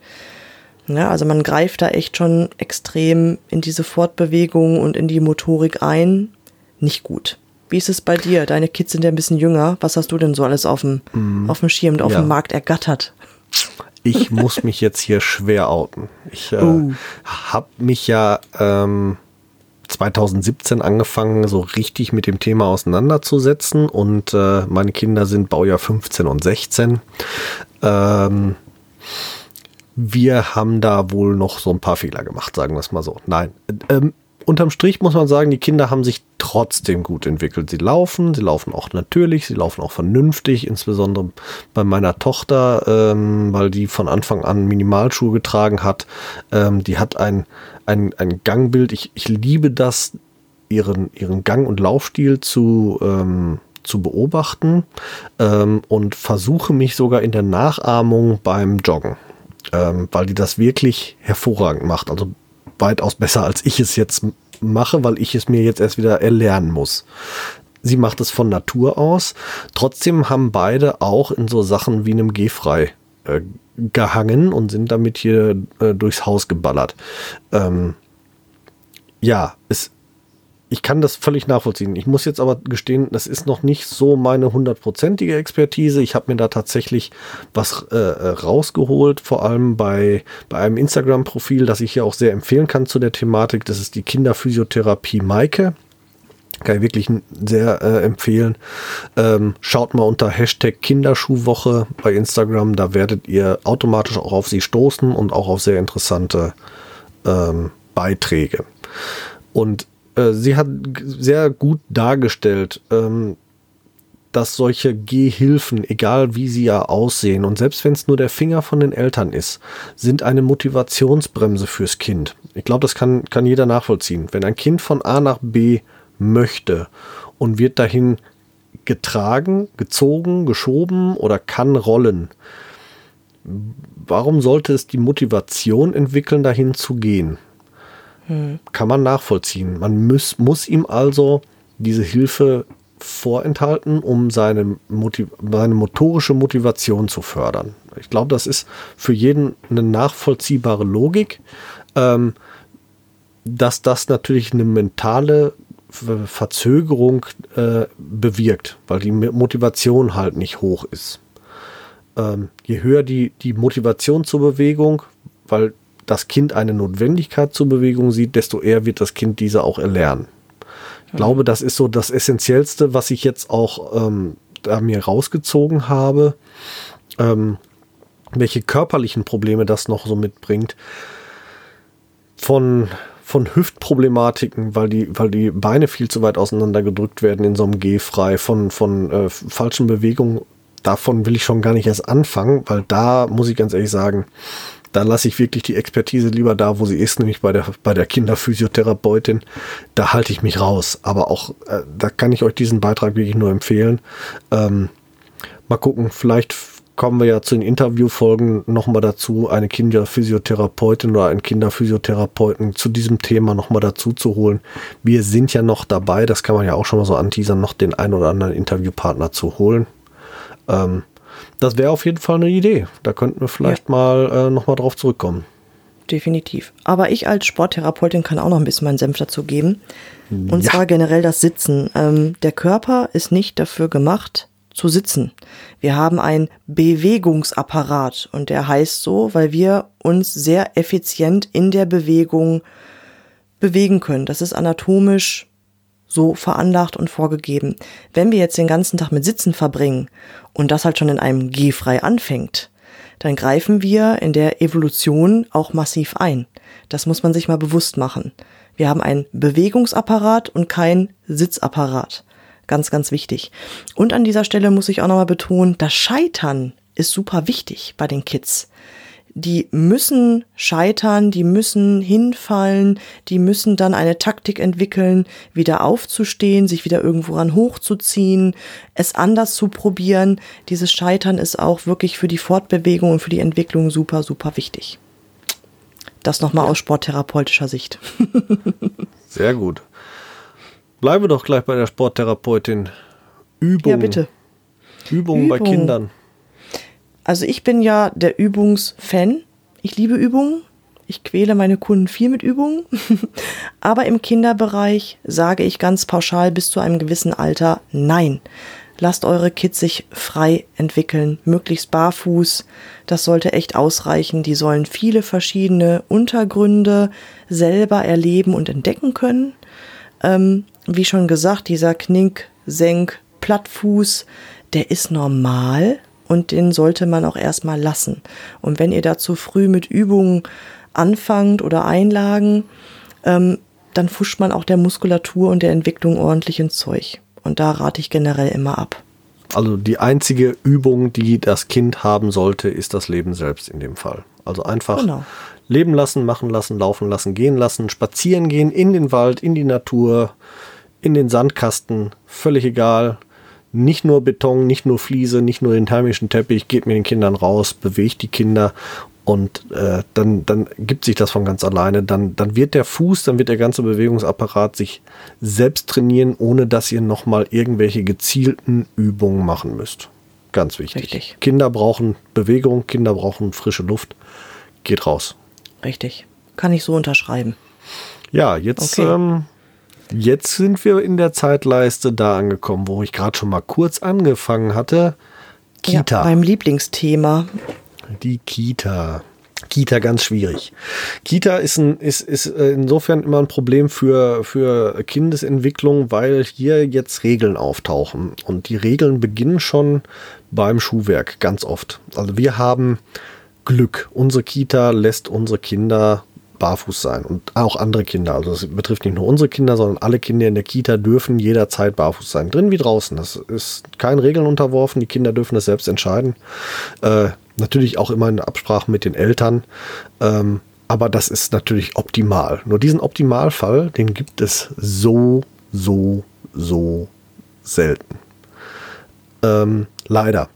Ja, also man greift da echt schon extrem in diese Fortbewegung und in die Motorik ein. Nicht gut. Wie ist es bei dir? Deine Kids sind ja ein bisschen jünger. Was hast du denn so alles auf dem, mm, auf dem Schirm und auf ja. dem Markt ergattert? Ich muss mich jetzt hier schwer outen. Ich äh, uh. habe mich ja ähm, 2017 angefangen, so richtig mit dem Thema auseinanderzusetzen und äh, meine Kinder sind Baujahr 15 und 16. Ähm, wir haben da wohl noch so ein paar Fehler gemacht, sagen wir es mal so. Nein. Ähm, unterm Strich muss man sagen, die Kinder haben sich trotzdem gut entwickelt. Sie laufen, sie laufen auch natürlich, sie laufen auch vernünftig, insbesondere bei meiner Tochter, ähm, weil die von Anfang an Minimalschuhe getragen hat. Ähm, die hat ein, ein, ein Gangbild. Ich, ich liebe das, ihren, ihren Gang- und Laufstil zu, ähm, zu beobachten ähm, und versuche mich sogar in der Nachahmung beim Joggen, ähm, weil die das wirklich hervorragend macht. Also weitaus besser, als ich es jetzt mache, weil ich es mir jetzt erst wieder erlernen muss. Sie macht es von Natur aus. Trotzdem haben beide auch in so Sachen wie einem Gehfrei äh, gehangen und sind damit hier äh, durchs Haus geballert. Ähm, ja, es, ich kann das völlig nachvollziehen. Ich muss jetzt aber gestehen, das ist noch nicht so meine hundertprozentige Expertise. Ich habe mir da tatsächlich was äh, äh, rausgeholt, vor allem bei, bei einem Instagram-Profil, das ich hier auch sehr empfehlen kann zu der Thematik. Das ist die Kinderphysiotherapie Maike. Kann ich wirklich sehr äh, empfehlen. Ähm, schaut mal unter Hashtag Kinderschuhwoche bei Instagram. Da werdet ihr automatisch auch auf sie stoßen und auch auf sehr interessante ähm, Beiträge. Und äh, sie hat sehr gut dargestellt, ähm, dass solche Gehhilfen, egal wie sie ja aussehen, und selbst wenn es nur der Finger von den Eltern ist, sind eine Motivationsbremse fürs Kind. Ich glaube, das kann, kann jeder nachvollziehen. Wenn ein Kind von A nach B möchte und wird dahin getragen, gezogen, geschoben oder kann rollen, warum sollte es die Motivation entwickeln, dahin zu gehen? Kann man nachvollziehen. Man muss, muss ihm also diese Hilfe vorenthalten, um seine, Motiv seine motorische Motivation zu fördern. Ich glaube, das ist für jeden eine nachvollziehbare Logik, ähm, dass das natürlich eine mentale Verzögerung äh, bewirkt, weil die Motivation halt nicht hoch ist. Ähm, je höher die, die Motivation zur Bewegung, weil das Kind eine Notwendigkeit zur Bewegung sieht, desto eher wird das Kind diese auch erlernen. Ich glaube, das ist so das Essentiellste, was ich jetzt auch ähm, da mir rausgezogen habe. Ähm, welche körperlichen Probleme das noch so mitbringt. Von, von Hüftproblematiken, weil die, weil die Beine viel zu weit auseinander gedrückt werden in so einem Gehfrei, von, von äh, falschen Bewegungen. Davon will ich schon gar nicht erst anfangen, weil da muss ich ganz ehrlich sagen, da lasse ich wirklich die Expertise lieber da, wo sie ist, nämlich bei der, bei der Kinderphysiotherapeutin. Da halte ich mich raus. Aber auch, äh, da kann ich euch diesen Beitrag wirklich nur empfehlen. Ähm, mal gucken, vielleicht kommen wir ja zu den Interviewfolgen nochmal dazu, eine Kinderphysiotherapeutin oder einen Kinderphysiotherapeuten zu diesem Thema nochmal dazu zu holen. Wir sind ja noch dabei, das kann man ja auch schon mal so anteasern, noch den einen oder anderen Interviewpartner zu holen. Ähm, das wäre auf jeden Fall eine Idee. Da könnten wir vielleicht ja. mal äh, nochmal drauf zurückkommen. Definitiv. Aber ich als Sporttherapeutin kann auch noch ein bisschen meinen Senf dazu geben. Und ja. zwar generell das Sitzen. Ähm, der Körper ist nicht dafür gemacht, zu sitzen. Wir haben einen Bewegungsapparat und der heißt so, weil wir uns sehr effizient in der Bewegung bewegen können. Das ist anatomisch so veranlagt und vorgegeben. Wenn wir jetzt den ganzen Tag mit Sitzen verbringen und das halt schon in einem G-frei anfängt, dann greifen wir in der Evolution auch massiv ein. Das muss man sich mal bewusst machen. Wir haben einen Bewegungsapparat und keinen Sitzapparat. Ganz, ganz wichtig. Und an dieser Stelle muss ich auch nochmal betonen, das Scheitern ist super wichtig bei den Kids die müssen scheitern, die müssen hinfallen, die müssen dann eine Taktik entwickeln, wieder aufzustehen, sich wieder irgendwo ran hochzuziehen, es anders zu probieren. Dieses Scheitern ist auch wirklich für die Fortbewegung und für die Entwicklung super, super wichtig. Das nochmal ja. aus sporttherapeutischer Sicht. Sehr gut. Bleibe doch gleich bei der Sporttherapeutin. Übung. Ja, bitte. Übung, Übung. bei Kindern. Also ich bin ja der Übungsfan. Ich liebe Übungen. Ich quäle meine Kunden viel mit Übungen. Aber im Kinderbereich sage ich ganz pauschal bis zu einem gewissen Alter nein. Lasst eure Kids sich frei entwickeln, möglichst barfuß. Das sollte echt ausreichen. Die sollen viele verschiedene Untergründe selber erleben und entdecken können. Ähm, wie schon gesagt, dieser Knick, Senk, Plattfuß, der ist normal und den sollte man auch erstmal lassen. Und wenn ihr da zu früh mit Übungen anfangt oder Einlagen, ähm, dann fuscht man auch der Muskulatur und der Entwicklung ordentlich ins Zeug. Und da rate ich generell immer ab. Also die einzige Übung, die das Kind haben sollte, ist das Leben selbst in dem Fall. Also einfach genau. leben lassen, machen lassen, laufen lassen, gehen lassen, spazieren gehen in den Wald, in die Natur, in den Sandkasten, völlig egal. Nicht nur Beton, nicht nur Fliese, nicht nur den thermischen Teppich, geht mit den Kindern raus, bewegt die Kinder und äh, dann, dann gibt sich das von ganz alleine. Dann, dann wird der Fuß, dann wird der ganze Bewegungsapparat sich selbst trainieren, ohne dass ihr nochmal irgendwelche gezielten Übungen machen müsst. Ganz wichtig. Richtig. Kinder brauchen Bewegung, Kinder brauchen frische Luft. Geht raus. Richtig. Kann ich so unterschreiben. Ja, jetzt, okay. ähm, jetzt sind wir in der Zeitleiste da angekommen, wo ich gerade schon mal kurz angefangen hatte. Kita. Ja, beim Lieblingsthema. Die Kita. Kita ganz schwierig. Kita ist, ein, ist, ist äh, insofern immer ein Problem für, für Kindesentwicklung, weil hier jetzt Regeln auftauchen. Und die Regeln beginnen schon beim Schuhwerk ganz oft. Also wir haben Glück. Unsere Kita lässt unsere Kinder barfuß sein und auch andere Kinder. Also es betrifft nicht nur unsere Kinder, sondern alle Kinder in der Kita dürfen jederzeit barfuß sein, drin wie draußen. Das ist keinen Regeln unterworfen. Die Kinder dürfen das selbst entscheiden. Äh, natürlich auch immer in Absprache mit den Eltern. Ähm, aber das ist natürlich optimal. Nur diesen Optimalfall, den gibt es so, so, so selten. Ähm, leider.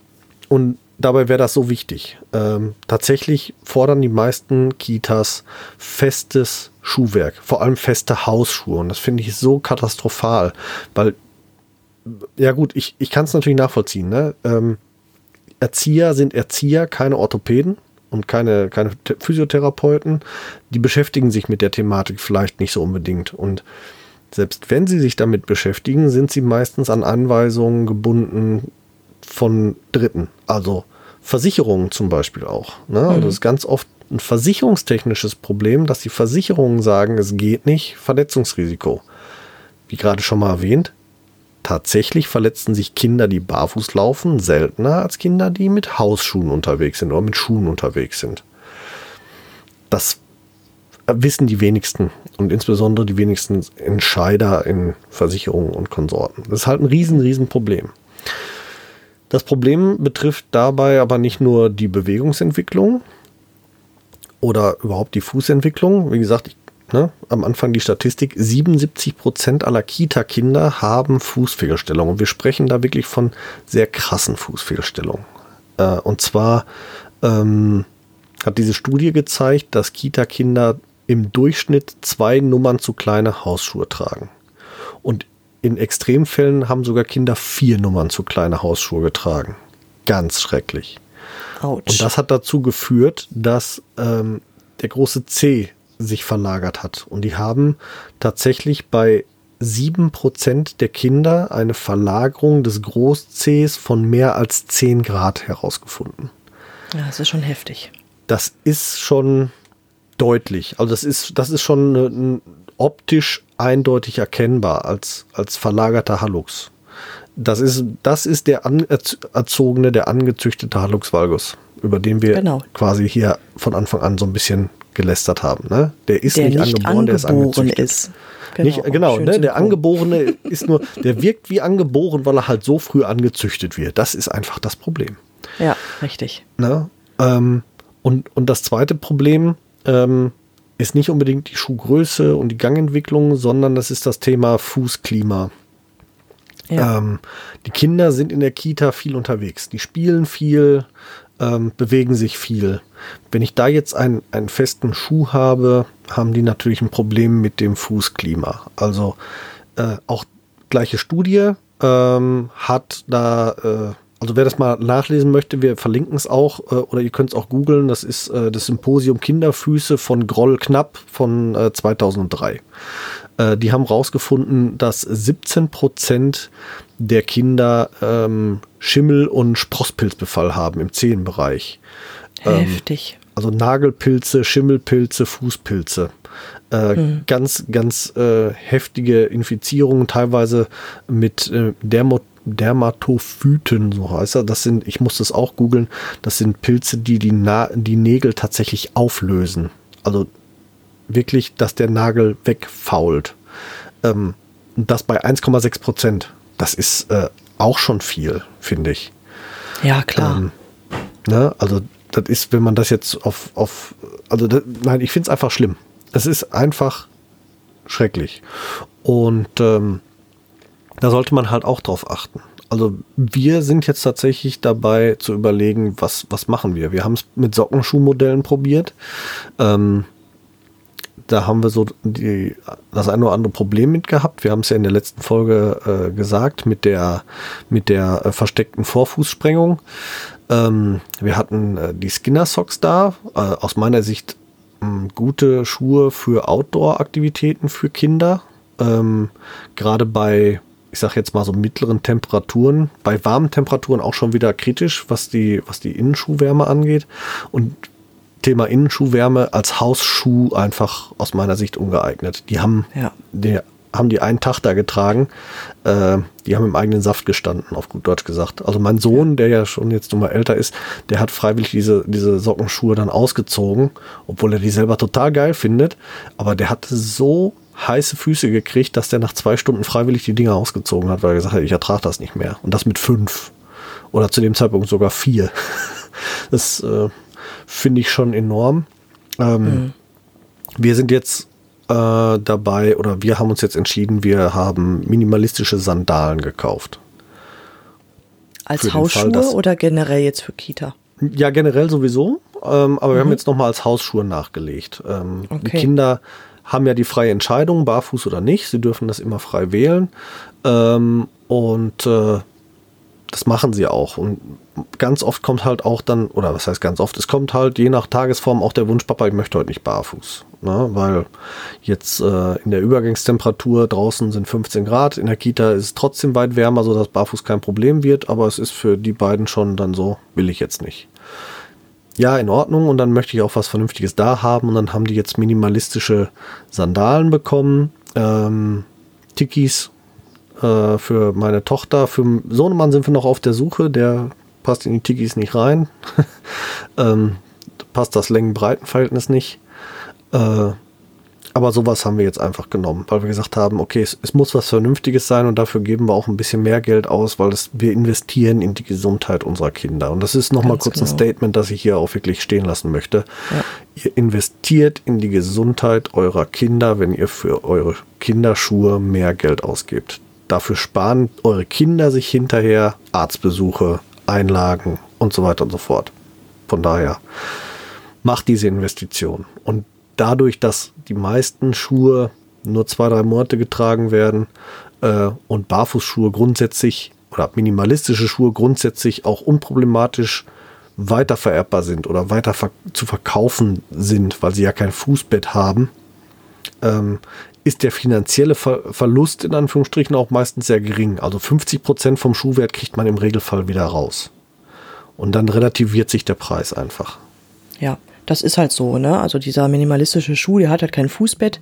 Und dabei wäre das so wichtig. Ähm, tatsächlich fordern die meisten Kitas festes Schuhwerk, vor allem feste Hausschuhe. Und das finde ich so katastrophal, weil, ja gut, ich, ich kann es natürlich nachvollziehen. Ne? Ähm, Erzieher sind Erzieher, keine Orthopäden und keine, keine Physiotherapeuten. Die beschäftigen sich mit der Thematik vielleicht nicht so unbedingt. Und selbst wenn sie sich damit beschäftigen, sind sie meistens an Anweisungen gebunden von Dritten. Also Versicherungen zum Beispiel auch. Ne? Also mhm. das ist ganz oft ein versicherungstechnisches Problem, dass die Versicherungen sagen, es geht nicht, Verletzungsrisiko. Wie gerade schon mal erwähnt, tatsächlich verletzen sich Kinder, die barfuß laufen, seltener als Kinder, die mit Hausschuhen unterwegs sind oder mit Schuhen unterwegs sind. Das wissen die wenigsten und insbesondere die wenigsten Entscheider in Versicherungen und Konsorten. Das ist halt ein riesen, riesen Problem. Das Problem betrifft dabei aber nicht nur die Bewegungsentwicklung oder überhaupt die Fußentwicklung. Wie gesagt, ich, ne, am Anfang die Statistik, 77 Prozent aller Kita-Kinder haben Fußfehlstellungen. Und wir sprechen da wirklich von sehr krassen Fußfehlstellungen. Äh, und zwar ähm, hat diese Studie gezeigt, dass Kita-Kinder im Durchschnitt zwei Nummern zu kleine Hausschuhe tragen. Und in Extremfällen haben sogar Kinder vier Nummern zu kleine Hausschuhe getragen. Ganz schrecklich. Ouch. Und das hat dazu geführt, dass ähm, der große C sich verlagert hat. Und die haben tatsächlich bei sieben Prozent der Kinder eine Verlagerung des Groß-Cs von mehr als zehn Grad herausgefunden. Ja, das ist schon heftig. Das ist schon deutlich. Also das ist, das ist schon ein optisch eindeutig erkennbar als, als verlagerter Hallux. Das ist, das ist der anerzogene, der angezüchtete Hallux valgus, über den wir genau. quasi hier von Anfang an so ein bisschen gelästert haben. Ne? Der ist der nicht, nicht angeboren, der ist angezüchtet. Ist. Genau, nicht, genau ne? der Angeborene ist nur, der wirkt wie angeboren, weil er halt so früh angezüchtet wird. Das ist einfach das Problem. Ja, richtig. Ne? Ähm, und, und das zweite Problem, ähm, ist nicht unbedingt die Schuhgröße und die Gangentwicklung, sondern das ist das Thema Fußklima. Ja. Ähm, die Kinder sind in der Kita viel unterwegs. Die spielen viel, ähm, bewegen sich viel. Wenn ich da jetzt einen, einen festen Schuh habe, haben die natürlich ein Problem mit dem Fußklima. Also äh, auch gleiche Studie ähm, hat da äh, also wer das mal nachlesen möchte, wir verlinken es auch äh, oder ihr könnt es auch googeln. Das ist äh, das Symposium Kinderfüße von Groll Knapp von äh, 2003. Äh, die haben rausgefunden, dass 17 Prozent der Kinder ähm, Schimmel- und Sprosspilzbefall haben im Zehenbereich. Heftig. Ähm, also Nagelpilze, Schimmelpilze, Fußpilze. Äh, hm. Ganz, ganz äh, heftige Infizierungen, teilweise mit äh, Dermot Dermatophyten, so heißt er. Das sind, ich muss das auch googeln, das sind Pilze, die die, Na die Nägel tatsächlich auflösen. Also wirklich, dass der Nagel wegfault. Ähm, das bei 1,6 Prozent. Das ist äh, auch schon viel, finde ich. Ja, klar. Ähm, ne? Also, das ist, wenn man das jetzt auf, auf also, das, nein, ich finde es einfach schlimm. Es ist einfach schrecklich. Und ähm, da sollte man halt auch drauf achten. Also wir sind jetzt tatsächlich dabei zu überlegen, was, was machen wir. Wir haben es mit Sockenschuhmodellen probiert. Ähm, da haben wir so die, das eine oder andere Problem mit gehabt. Wir haben es ja in der letzten Folge äh, gesagt mit der, mit der äh, versteckten Vorfußsprengung. Ähm, wir hatten äh, die Skinner Socks da. Äh, aus meiner Sicht ähm, gute Schuhe für Outdoor-Aktivitäten für Kinder. Ähm, Gerade bei ich sage jetzt mal so mittleren Temperaturen, bei warmen Temperaturen auch schon wieder kritisch, was die, was die Innenschuhwärme angeht. Und Thema Innenschuhwärme als Hausschuh einfach aus meiner Sicht ungeeignet. Die haben, ja. die, haben die einen Tag da getragen, äh, die haben im eigenen Saft gestanden, auf gut Deutsch gesagt. Also mein Sohn, der ja schon jetzt nochmal älter ist, der hat freiwillig diese, diese Sockenschuhe dann ausgezogen, obwohl er die selber total geil findet. Aber der hatte so heiße Füße gekriegt, dass der nach zwei Stunden freiwillig die Dinger ausgezogen hat, weil er gesagt hat, ich ertrage das nicht mehr. Und das mit fünf. Oder zu dem Zeitpunkt sogar vier. Das äh, finde ich schon enorm. Ähm, mhm. Wir sind jetzt äh, dabei, oder wir haben uns jetzt entschieden, wir haben minimalistische Sandalen gekauft. Als Hausschuhe Fall, oder generell jetzt für Kita? Ja, generell sowieso. Ähm, aber mhm. wir haben jetzt nochmal als Hausschuhe nachgelegt. Ähm, okay. Die Kinder haben ja die freie Entscheidung, barfuß oder nicht. Sie dürfen das immer frei wählen. Ähm, und äh, das machen sie auch. Und ganz oft kommt halt auch dann, oder was heißt ganz oft, es kommt halt je nach Tagesform auch der Wunsch, Papa, ich möchte heute nicht barfuß. Ne? Weil jetzt äh, in der Übergangstemperatur draußen sind 15 Grad, in der Kita ist es trotzdem weit wärmer, sodass barfuß kein Problem wird, aber es ist für die beiden schon dann so, will ich jetzt nicht ja, in Ordnung. Und dann möchte ich auch was Vernünftiges da haben. Und dann haben die jetzt minimalistische Sandalen bekommen, ähm, Tikis äh, für meine Tochter, für Sohnemann sind wir noch auf der Suche, der passt in die Tikis nicht rein, ähm, passt das Längen-Breiten-Verhältnis nicht. Äh, aber sowas haben wir jetzt einfach genommen, weil wir gesagt haben, okay, es, es, muss was Vernünftiges sein und dafür geben wir auch ein bisschen mehr Geld aus, weil es, wir investieren in die Gesundheit unserer Kinder. Und das ist nochmal kurz genau. ein Statement, das ich hier auch wirklich stehen lassen möchte. Ja. Ihr investiert in die Gesundheit eurer Kinder, wenn ihr für eure Kinderschuhe mehr Geld ausgebt. Dafür sparen eure Kinder sich hinterher Arztbesuche, Einlagen und so weiter und so fort. Von daher macht diese Investition. Und dadurch, dass die meisten Schuhe nur zwei, drei Monate getragen werden äh, und Barfußschuhe grundsätzlich oder minimalistische Schuhe grundsätzlich auch unproblematisch weitervererbbar sind oder weiter zu verkaufen sind, weil sie ja kein Fußbett haben, ähm, ist der finanzielle Ver Verlust in Anführungsstrichen auch meistens sehr gering. Also 50 Prozent vom Schuhwert kriegt man im Regelfall wieder raus. Und dann relativiert sich der Preis einfach. Ja, das ist halt so, ne? Also dieser minimalistische Schuh, der hat halt kein Fußbett.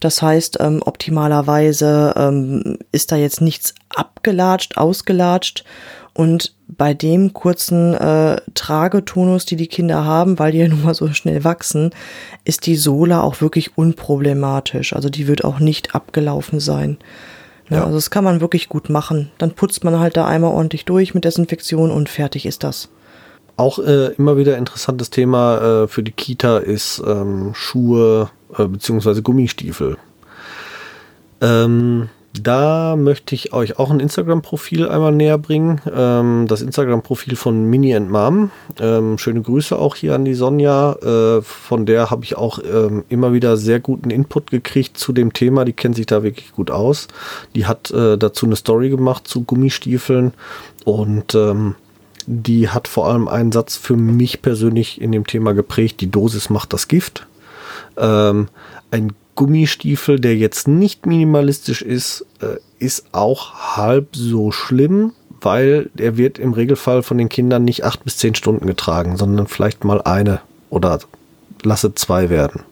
Das heißt, ähm, optimalerweise ähm, ist da jetzt nichts abgelatscht, ausgelatscht. Und bei dem kurzen äh, Tragetonus, die die Kinder haben, weil die ja nun mal so schnell wachsen, ist die Sohle auch wirklich unproblematisch. Also die wird auch nicht abgelaufen sein. Ne? Ja. Also das kann man wirklich gut machen. Dann putzt man halt da einmal ordentlich durch mit Desinfektion und fertig ist das. Auch äh, immer wieder interessantes Thema äh, für die Kita ist ähm, Schuhe äh, bzw. Gummistiefel. Ähm, da möchte ich euch auch ein Instagram-Profil einmal näher bringen. Ähm, das Instagram-Profil von Mini and Mom. Ähm, schöne Grüße auch hier an die Sonja. Äh, von der habe ich auch ähm, immer wieder sehr guten Input gekriegt zu dem Thema. Die kennt sich da wirklich gut aus. Die hat äh, dazu eine Story gemacht zu Gummistiefeln und ähm, die hat vor allem einen Satz für mich persönlich in dem Thema geprägt, die Dosis macht das Gift. Ähm, ein Gummistiefel, der jetzt nicht minimalistisch ist, äh, ist auch halb so schlimm, weil er wird im Regelfall von den Kindern nicht acht bis zehn Stunden getragen, sondern vielleicht mal eine oder lasse zwei werden.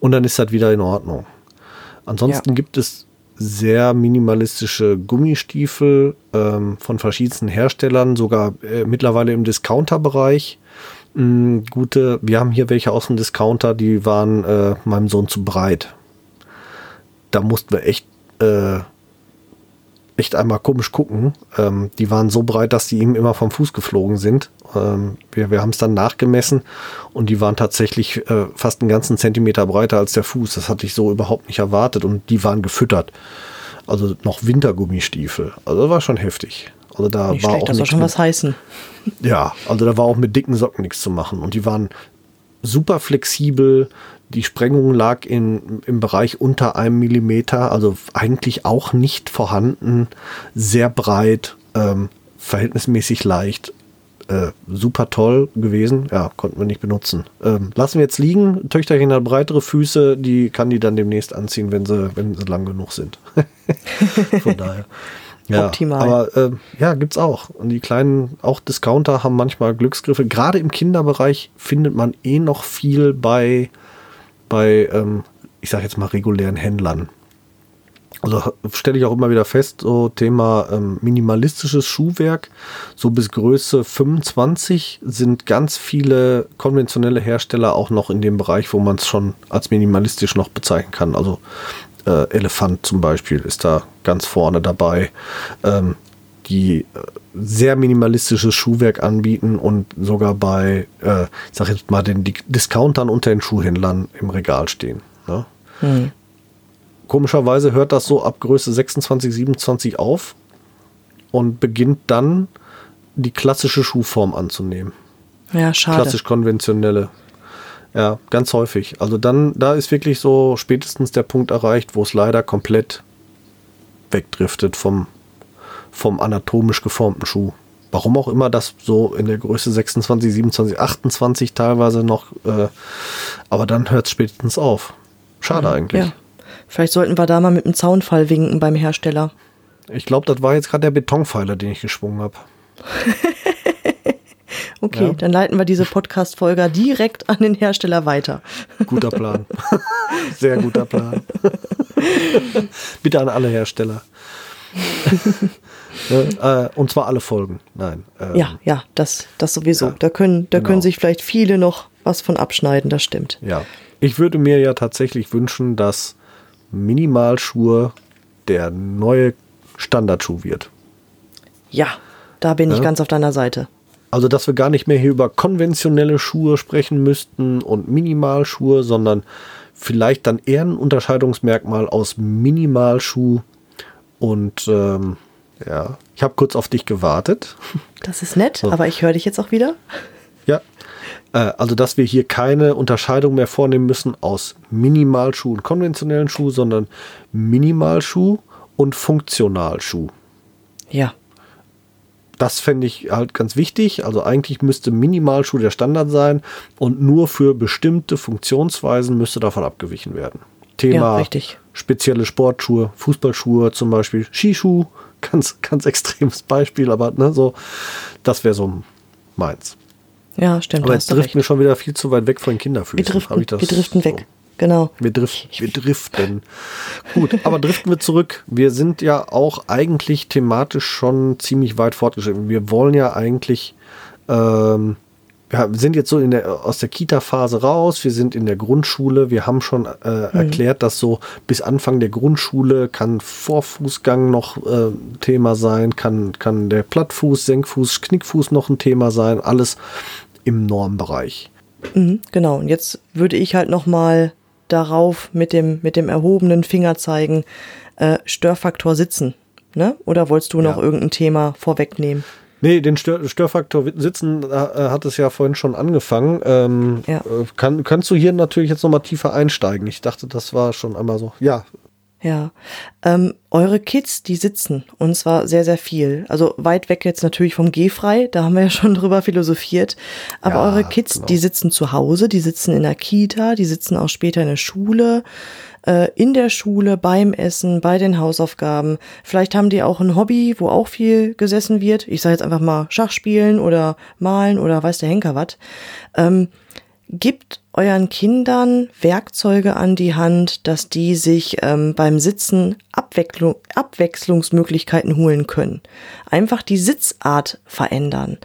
Und dann ist das wieder in Ordnung. Ansonsten ja. gibt es sehr minimalistische Gummistiefel ähm, von verschiedensten Herstellern, sogar äh, mittlerweile im Discounter-Bereich. Mhm, gute, wir haben hier welche aus dem Discounter, die waren äh, meinem Sohn zu breit. Da mussten wir echt, äh, echt einmal komisch gucken. Ähm, die waren so breit, dass die ihm immer vom Fuß geflogen sind. Ähm, wir wir haben es dann nachgemessen und die waren tatsächlich äh, fast einen ganzen Zentimeter breiter als der Fuß. Das hatte ich so überhaupt nicht erwartet und die waren gefüttert. Also noch Wintergummistiefel. Also das war schon heftig. Also da nicht war schlecht, auch das soll schon mit, was heißen. Ja, also da war auch mit dicken Socken nichts zu machen und die waren super flexibel. Die Sprengung lag in, im Bereich unter einem Millimeter, also eigentlich auch nicht vorhanden, sehr breit, ähm, verhältnismäßig leicht äh, super toll gewesen. Ja, konnten wir nicht benutzen. Ähm, lassen wir jetzt liegen. Töchterchen hat breitere Füße, die kann die dann demnächst anziehen, wenn sie, wenn sie lang genug sind. Von daher. Ja, Optimal. Aber äh, ja, gibt's auch. Und die kleinen, auch Discounter haben manchmal Glücksgriffe. Gerade im Kinderbereich findet man eh noch viel bei, bei ähm, ich sag jetzt mal, regulären Händlern. Also stelle ich auch immer wieder fest, so Thema ähm, minimalistisches Schuhwerk, so bis Größe 25 sind ganz viele konventionelle Hersteller auch noch in dem Bereich, wo man es schon als minimalistisch noch bezeichnen kann. Also äh, Elefant zum Beispiel ist da ganz vorne dabei, ähm, die äh, sehr minimalistisches Schuhwerk anbieten und sogar bei, äh, ich sag jetzt mal, den Discountern unter den Schuhhändlern im Regal stehen. Ne? Hm komischerweise hört das so ab Größe 26, 27 auf und beginnt dann die klassische Schuhform anzunehmen. Ja, schade. Klassisch konventionelle. Ja, ganz häufig. Also dann, da ist wirklich so spätestens der Punkt erreicht, wo es leider komplett wegdriftet vom, vom anatomisch geformten Schuh. Warum auch immer das so in der Größe 26, 27, 28 teilweise noch, äh, aber dann hört es spätestens auf. Schade eigentlich. Ja. Vielleicht sollten wir da mal mit dem Zaunfall winken beim Hersteller. Ich glaube, das war jetzt gerade der Betonpfeiler, den ich geschwungen habe. okay, ja. dann leiten wir diese Podcast-Folge direkt an den Hersteller weiter. Guter Plan. Sehr guter Plan. Bitte an alle Hersteller. Äh, und zwar alle Folgen. Nein. Ähm, ja, ja, das, das sowieso. Ja, da können, da genau. können sich vielleicht viele noch was von abschneiden, das stimmt. Ja. Ich würde mir ja tatsächlich wünschen, dass Minimalschuhe der neue Standardschuh wird. Ja, da bin ja? ich ganz auf deiner Seite. Also, dass wir gar nicht mehr hier über konventionelle Schuhe sprechen müssten und Minimalschuhe, sondern vielleicht dann eher ein Unterscheidungsmerkmal aus Minimalschuh und ähm, ja, ich habe kurz auf dich gewartet. Das ist nett, so. aber ich höre dich jetzt auch wieder. Ja, äh, also, dass wir hier keine Unterscheidung mehr vornehmen müssen aus Minimalschuh und konventionellen Schuh, sondern Minimalschuh und Funktionalschuh. Ja. Das fände ich halt ganz wichtig. Also eigentlich müsste Minimalschuh der Standard sein und nur für bestimmte Funktionsweisen müsste davon abgewichen werden. Thema ja, spezielle Sportschuhe, Fußballschuhe zum Beispiel, Skischuh, ganz, ganz extremes Beispiel, aber ne, so, das wäre so meins. Ja, stimmt. Aber jetzt driften wir schon wieder viel zu weit weg von den Kinderfüßen. Wir driften, wir driften weg. Genau. Wir, drift, wir driften. Gut, aber driften wir zurück. Wir sind ja auch eigentlich thematisch schon ziemlich weit fortgeschritten. Wir wollen ja eigentlich, ähm, wir sind jetzt so in der, aus der Kita-Phase raus, wir sind in der Grundschule, wir haben schon äh, mhm. erklärt, dass so bis Anfang der Grundschule kann Vorfußgang noch äh, Thema sein, kann, kann der Plattfuß, Senkfuß, Knickfuß noch ein Thema sein, alles im Normbereich. Mhm, genau, und jetzt würde ich halt nochmal darauf mit dem, mit dem erhobenen Finger zeigen, äh, Störfaktor sitzen. Ne? Oder wolltest du noch ja. irgendein Thema vorwegnehmen? Nee, den Stör Störfaktor Sitzen äh, hat es ja vorhin schon angefangen. Ähm, ja. Äh, kann, kannst du hier natürlich jetzt nochmal tiefer einsteigen? Ich dachte, das war schon einmal so. Ja. Ja, ähm, eure Kids, die sitzen und zwar sehr, sehr viel. Also weit weg jetzt natürlich vom Gehfrei, da haben wir ja schon drüber philosophiert. Aber Ja, eure Kids, genau. die sitzen zu Hause, die sitzen in der Kita, die sitzen auch später in der Schule, äh, in der Schule, beim Essen, bei den Hausaufgaben. Vielleicht haben die auch ein Hobby, wo auch viel gesessen wird. Ich sage jetzt einfach mal Schach spielen oder malen oder weiß der Henker was. Ähm, Gibt euren Kindern Werkzeuge an die Hand, dass die sich ähm, beim Sitzen Abwechslung, Abwechslungsmöglichkeiten holen können. Einfach die Sitzart verändern.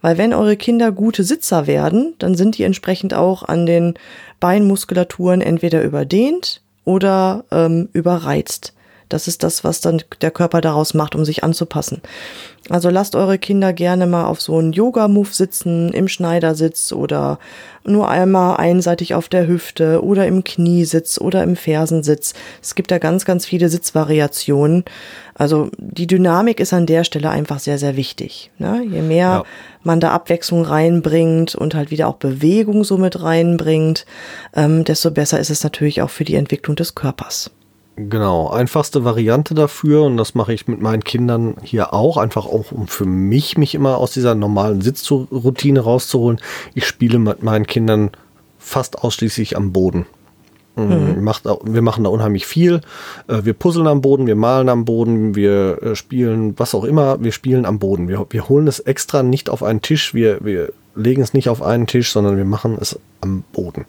Weil wenn eure Kinder gute Sitzer werden, dann sind die entsprechend auch an den Beinmuskulaturen entweder überdehnt oder ähm, überreizt. Das ist das, was dann der Körper daraus macht, um sich anzupassen. Also lasst eure Kinder gerne mal auf so einen Yoga-Move sitzen, im Schneidersitz oder nur einmal einseitig auf der Hüfte oder im Kniesitz oder im Fersensitz. Es gibt da ganz, ganz viele Sitzvariationen. Also die Dynamik ist an der Stelle einfach sehr, sehr wichtig. Ne? Je mehr Ja. man da Abwechslung reinbringt und halt wieder auch Bewegung so mit reinbringt, ähm, desto besser ist es natürlich auch für die Entwicklung des Körpers. Genau, einfachste Variante dafür und das mache ich mit meinen Kindern hier auch, einfach auch um für mich mich immer aus dieser normalen Sitzroutine rauszuholen. Ich spiele mit meinen Kindern fast ausschließlich am Boden. Mhm. Macht, auch- wir machen da unheimlich viel. Äh, Wir puzzeln am Boden, wir malen am Boden, wir äh, spielen was auch immer, wir spielen am Boden. Wir, wir holen es extra nicht auf einen Tisch, wir, wir legen es nicht auf einen Tisch, sondern wir machen es am Boden.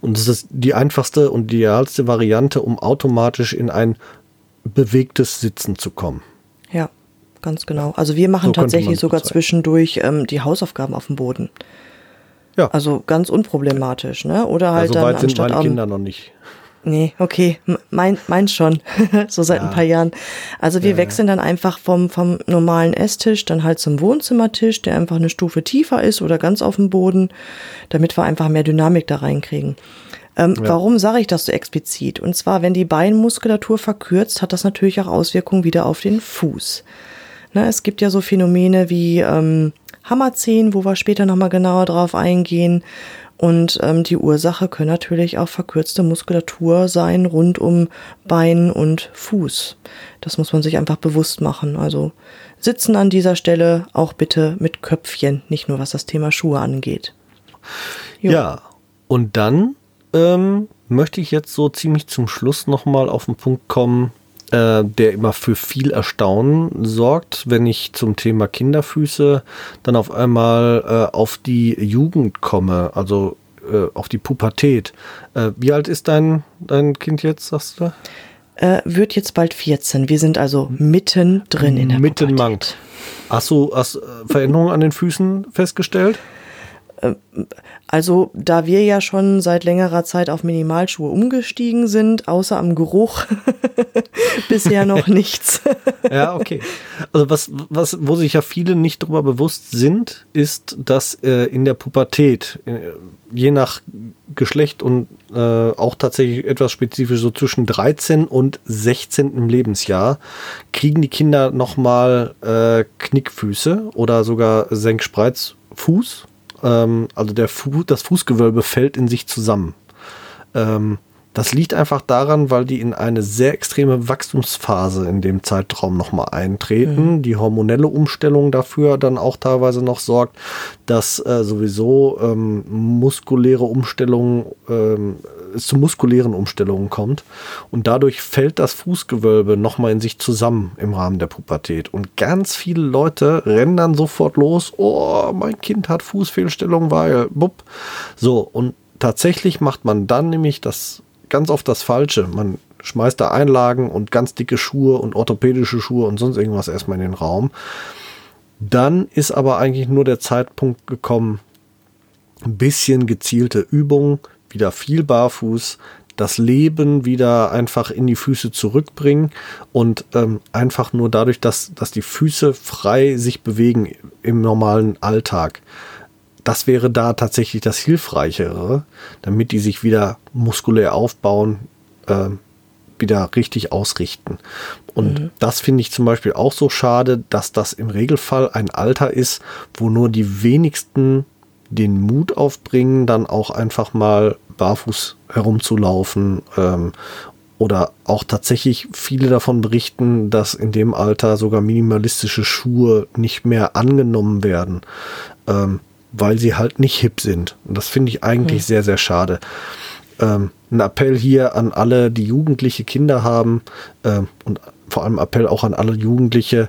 Und das ist die einfachste und idealste Variante, um automatisch in ein bewegtes Sitzen zu kommen. Ja, ganz genau. Also wir machen So tatsächlich sogar zwischendurch ähm, die Hausaufgaben auf dem Boden. Ja, Also ganz unproblematisch, ne? Oder halt also dann weit sind anstatt meine Kinder noch nicht. Nee, okay, mein, mein schon, so seit ein paar Jahren. Also wir wechseln dann einfach vom, vom normalen Esstisch dann halt zum Wohnzimmertisch, der einfach eine Stufe tiefer ist oder ganz auf dem Boden, damit wir einfach mehr Dynamik da reinkriegen. Ähm, Warum sage ich das so explizit? Und zwar, wenn die Beinmuskulatur verkürzt, hat das natürlich auch Auswirkungen wieder auf den Fuß. Ne, es gibt ja so Phänomene wie ähm, Hammerzehen, wo wir später nochmal genauer drauf eingehen. Und ähm, die Ursache können natürlich auch verkürzte Muskulatur sein rund um Bein und Fuß. Das muss man sich einfach bewusst machen. Also sitzen an dieser Stelle auch bitte mit Köpfchen, nicht nur was das Thema Schuhe angeht. Jo. Ja, und dann ähm, möchte ich jetzt so ziemlich zum Schluss nochmal auf den Punkt kommen, äh, der immer für viel Erstaunen sorgt, wenn ich zum Thema Kinderfüße dann auf einmal äh, auf die Jugend komme, also äh, auf die Pubertät. Äh, wie alt ist dein, dein Kind jetzt, sagst du? Äh, wird jetzt bald 14. Wir sind also mitten drin in der Mittenmann. Pubertät. Hast du hast, Veränderungen an den Füßen festgestellt? Also, da wir ja schon seit längerer Zeit auf Minimalschuhe umgestiegen sind, außer am Geruch, bisher noch nichts. Ja, okay. Also was, was, wo sich ja viele nicht darüber bewusst sind, ist, dass äh, in der Pubertät, äh, je nach Geschlecht und äh, auch tatsächlich etwas spezifisch so zwischen 13 und 16. Lebensjahr, kriegen die Kinder nochmal äh, Knickfüße oder sogar Senkspreizfuß. Ähm, also der Fu das Fußgewölbe fällt in sich zusammen. Ähm, das liegt einfach daran, weil die in eine sehr extreme Wachstumsphase in dem Zeitraum nochmal eintreten. Die hormonelle Umstellung dafür dann auch teilweise noch sorgt, dass äh, sowieso ähm, muskuläre Umstellungen, ähm, es zu muskulären Umstellungen kommt. Und dadurch fällt das Fußgewölbe nochmal in sich zusammen im Rahmen der Pubertät. Und ganz viele Leute rennen dann sofort los, oh, mein Kind hat Fußfehlstellung, weil, bupp. So, und tatsächlich macht man dann nämlich das ganz oft das Falsche. Man schmeißt da Einlagen und ganz dicke Schuhe und orthopädische Schuhe und sonst irgendwas erstmal in den Raum. Dann ist aber eigentlich nur der Zeitpunkt gekommen, ein bisschen gezielte Übung, wieder viel barfuß, das Leben wieder einfach in die Füße zurückbringen und ähm, einfach nur dadurch, dass, dass die Füße frei sich bewegen im normalen Alltag. Das wäre da tatsächlich das Hilfreichere, damit die sich wieder muskulär aufbauen, äh, wieder richtig ausrichten. Und das finde ich zum Beispiel auch so schade, dass das im Regelfall ein Alter ist, wo nur die wenigsten den Mut aufbringen, dann auch einfach mal barfuß herumzulaufen ähm, oder auch tatsächlich viele davon berichten, dass in dem Alter sogar minimalistische Schuhe nicht mehr angenommen werden, ähm, weil sie halt nicht hip sind. Und das finde ich eigentlich hm. sehr, sehr schade. Ähm, ein Appell hier an alle, die jugendliche Kinder haben ähm, und vor allem Appell auch an alle Jugendliche,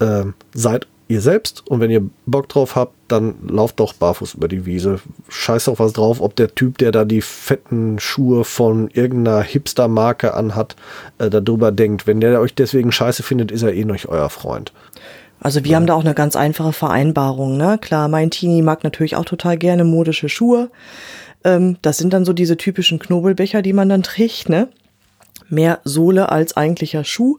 ähm, seid ihr selbst und wenn ihr Bock drauf habt, dann lauft doch barfuß über die Wiese. Scheiß doch was drauf, ob der Typ, der da die fetten Schuhe von irgendeiner Hipster-Marke anhat, äh, darüber denkt. Wenn der euch deswegen scheiße findet, ist er eh nicht euer Freund. Also wir ja. haben da auch eine ganz einfache Vereinbarung, ne? Klar, mein Teenie mag natürlich auch total gerne modische Schuhe. Ähm, das sind dann so diese typischen Knobelbecher, die man dann trägt, ne? Mehr Sohle als eigentlicher Schuh.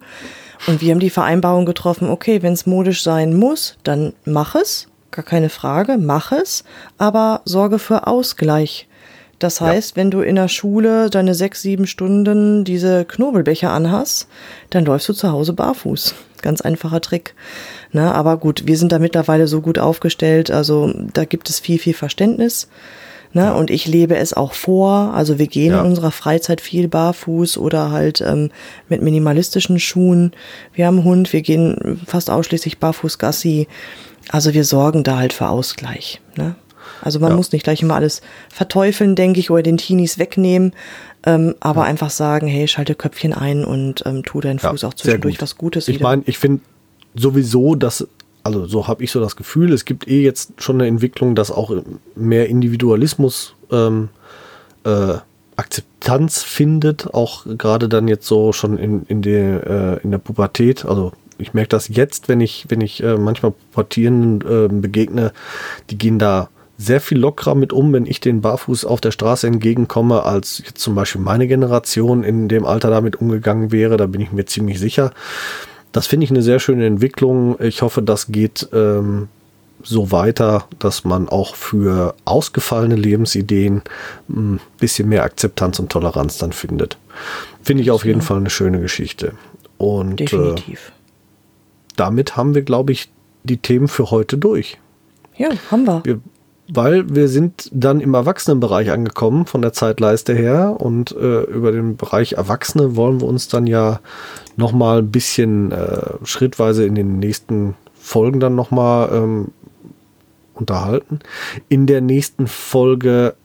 Und wir haben die Vereinbarung getroffen, okay, wenn es modisch sein muss, dann mach es, gar keine Frage, mach es, aber sorge für Ausgleich. Das heißt, ja. wenn du in der Schule deine sechs, sieben Stunden diese Knobelbecher anhast, dann läufst du zu Hause barfuß. Ganz einfacher Trick. Na, aber gut, wir sind da mittlerweile so gut aufgestellt, also da gibt es viel, viel Verständnis. Ne? Ja. Und ich lebe es auch vor. Also wir gehen ja. in unserer Freizeit viel barfuß oder halt ähm, mit minimalistischen Schuhen. Wir haben einen Hund, wir gehen fast ausschließlich barfuß Gassi. Also wir sorgen da halt für Ausgleich. Ne? Also man ja. muss nicht gleich immer alles verteufeln, denke ich, oder den Teenies wegnehmen. Ähm, aber ja. einfach sagen, hey, schalte Köpfchen ein und ähm, tu deinen Fuß auch zwischendurch was Gutes. Ich meine, ich finde sowieso, dass also so habe ich so das Gefühl, es gibt eh jetzt schon eine Entwicklung, dass auch mehr Individualismus ähm, äh, Akzeptanz findet, auch gerade dann jetzt so schon in, in, der, äh, in der Pubertät. Also ich merke das jetzt, wenn ich, wenn ich äh, manchmal Pubertierenden äh, begegne, die gehen da sehr viel lockerer mit um, wenn ich den barfuß auf der Straße entgegenkomme, als jetzt zum Beispiel meine Generation in dem Alter damit umgegangen wäre. Da bin ich mir ziemlich sicher. Das finde ich eine sehr schöne Entwicklung. Ich hoffe, das geht ähm, so weiter, dass man auch für ausgefallene Lebensideen ein bisschen mehr Akzeptanz und Toleranz dann findet. Finde ich auf jeden Fall eine schöne Geschichte. Und Definitiv. Äh, damit haben wir, glaube ich, die Themen für heute durch. Ja, haben wir. wir weil wir sind dann im Erwachsenenbereich angekommen von der Zeitleiste her und äh, über den Bereich Erwachsene wollen wir uns dann ja noch mal ein bisschen äh, schrittweise in den nächsten Folgen dann noch mal ähm, unterhalten. In der nächsten Folge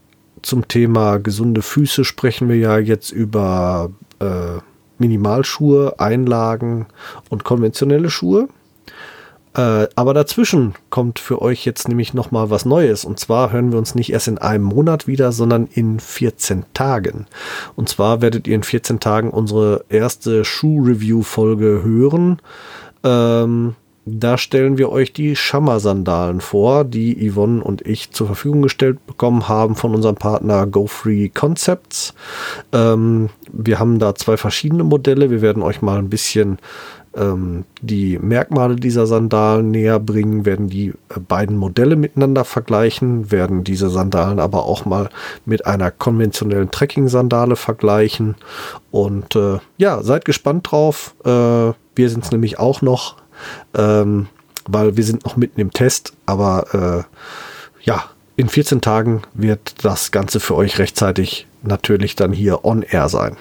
zum Thema gesunde Füße sprechen wir ja jetzt über äh, Minimalschuhe, Einlagen und konventionelle Schuhe. Äh, aber dazwischen kommt für euch jetzt nämlich nochmal was Neues. Und zwar hören wir uns nicht erst in einem Monat wieder, sondern in 14 Tagen. Und zwar werdet ihr in 14 Tagen unsere erste Schuh-Review-Folge hören. Ähm, da stellen wir euch die Schammer-Sandalen vor, die Yvonne und ich zur Verfügung gestellt bekommen haben von unserem Partner GoFree Concepts. Ähm, wir haben da zwei verschiedene Modelle. Wir werden euch mal ein bisschen ähm, die Merkmale dieser Sandalen näher bringen, werden die äh, beiden Modelle miteinander vergleichen, werden diese Sandalen aber auch mal mit einer konventionellen Trekking-Sandale vergleichen. Und äh, ja, seid gespannt drauf. Äh, wir sind es nämlich auch noch, ähm, weil wir sind noch mitten im Test, aber äh, ja, in 14 Tagen wird das Ganze für euch rechtzeitig natürlich dann hier on air sein.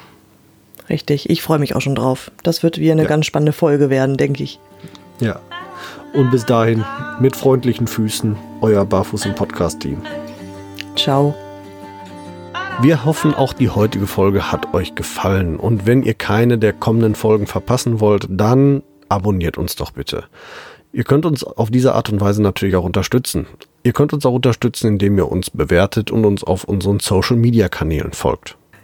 Richtig, ich freue mich auch schon drauf. Das wird wie eine ja. ganz spannende Folge werden, denke ich. Ja. Und bis dahin mit freundlichen Füßen, euer Barfuß im Podcast-Team. Ciao. Wir hoffen, auch die heutige Folge hat euch gefallen. Und wenn ihr keine der kommenden Folgen verpassen wollt, dann abonniert uns doch bitte. Ihr könnt uns auf diese Art und Weise natürlich auch unterstützen. Ihr könnt uns auch unterstützen, indem ihr uns bewertet und uns auf unseren Social-Media-Kanälen folgt.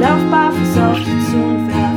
lauf barfuß auf dich zu und werfe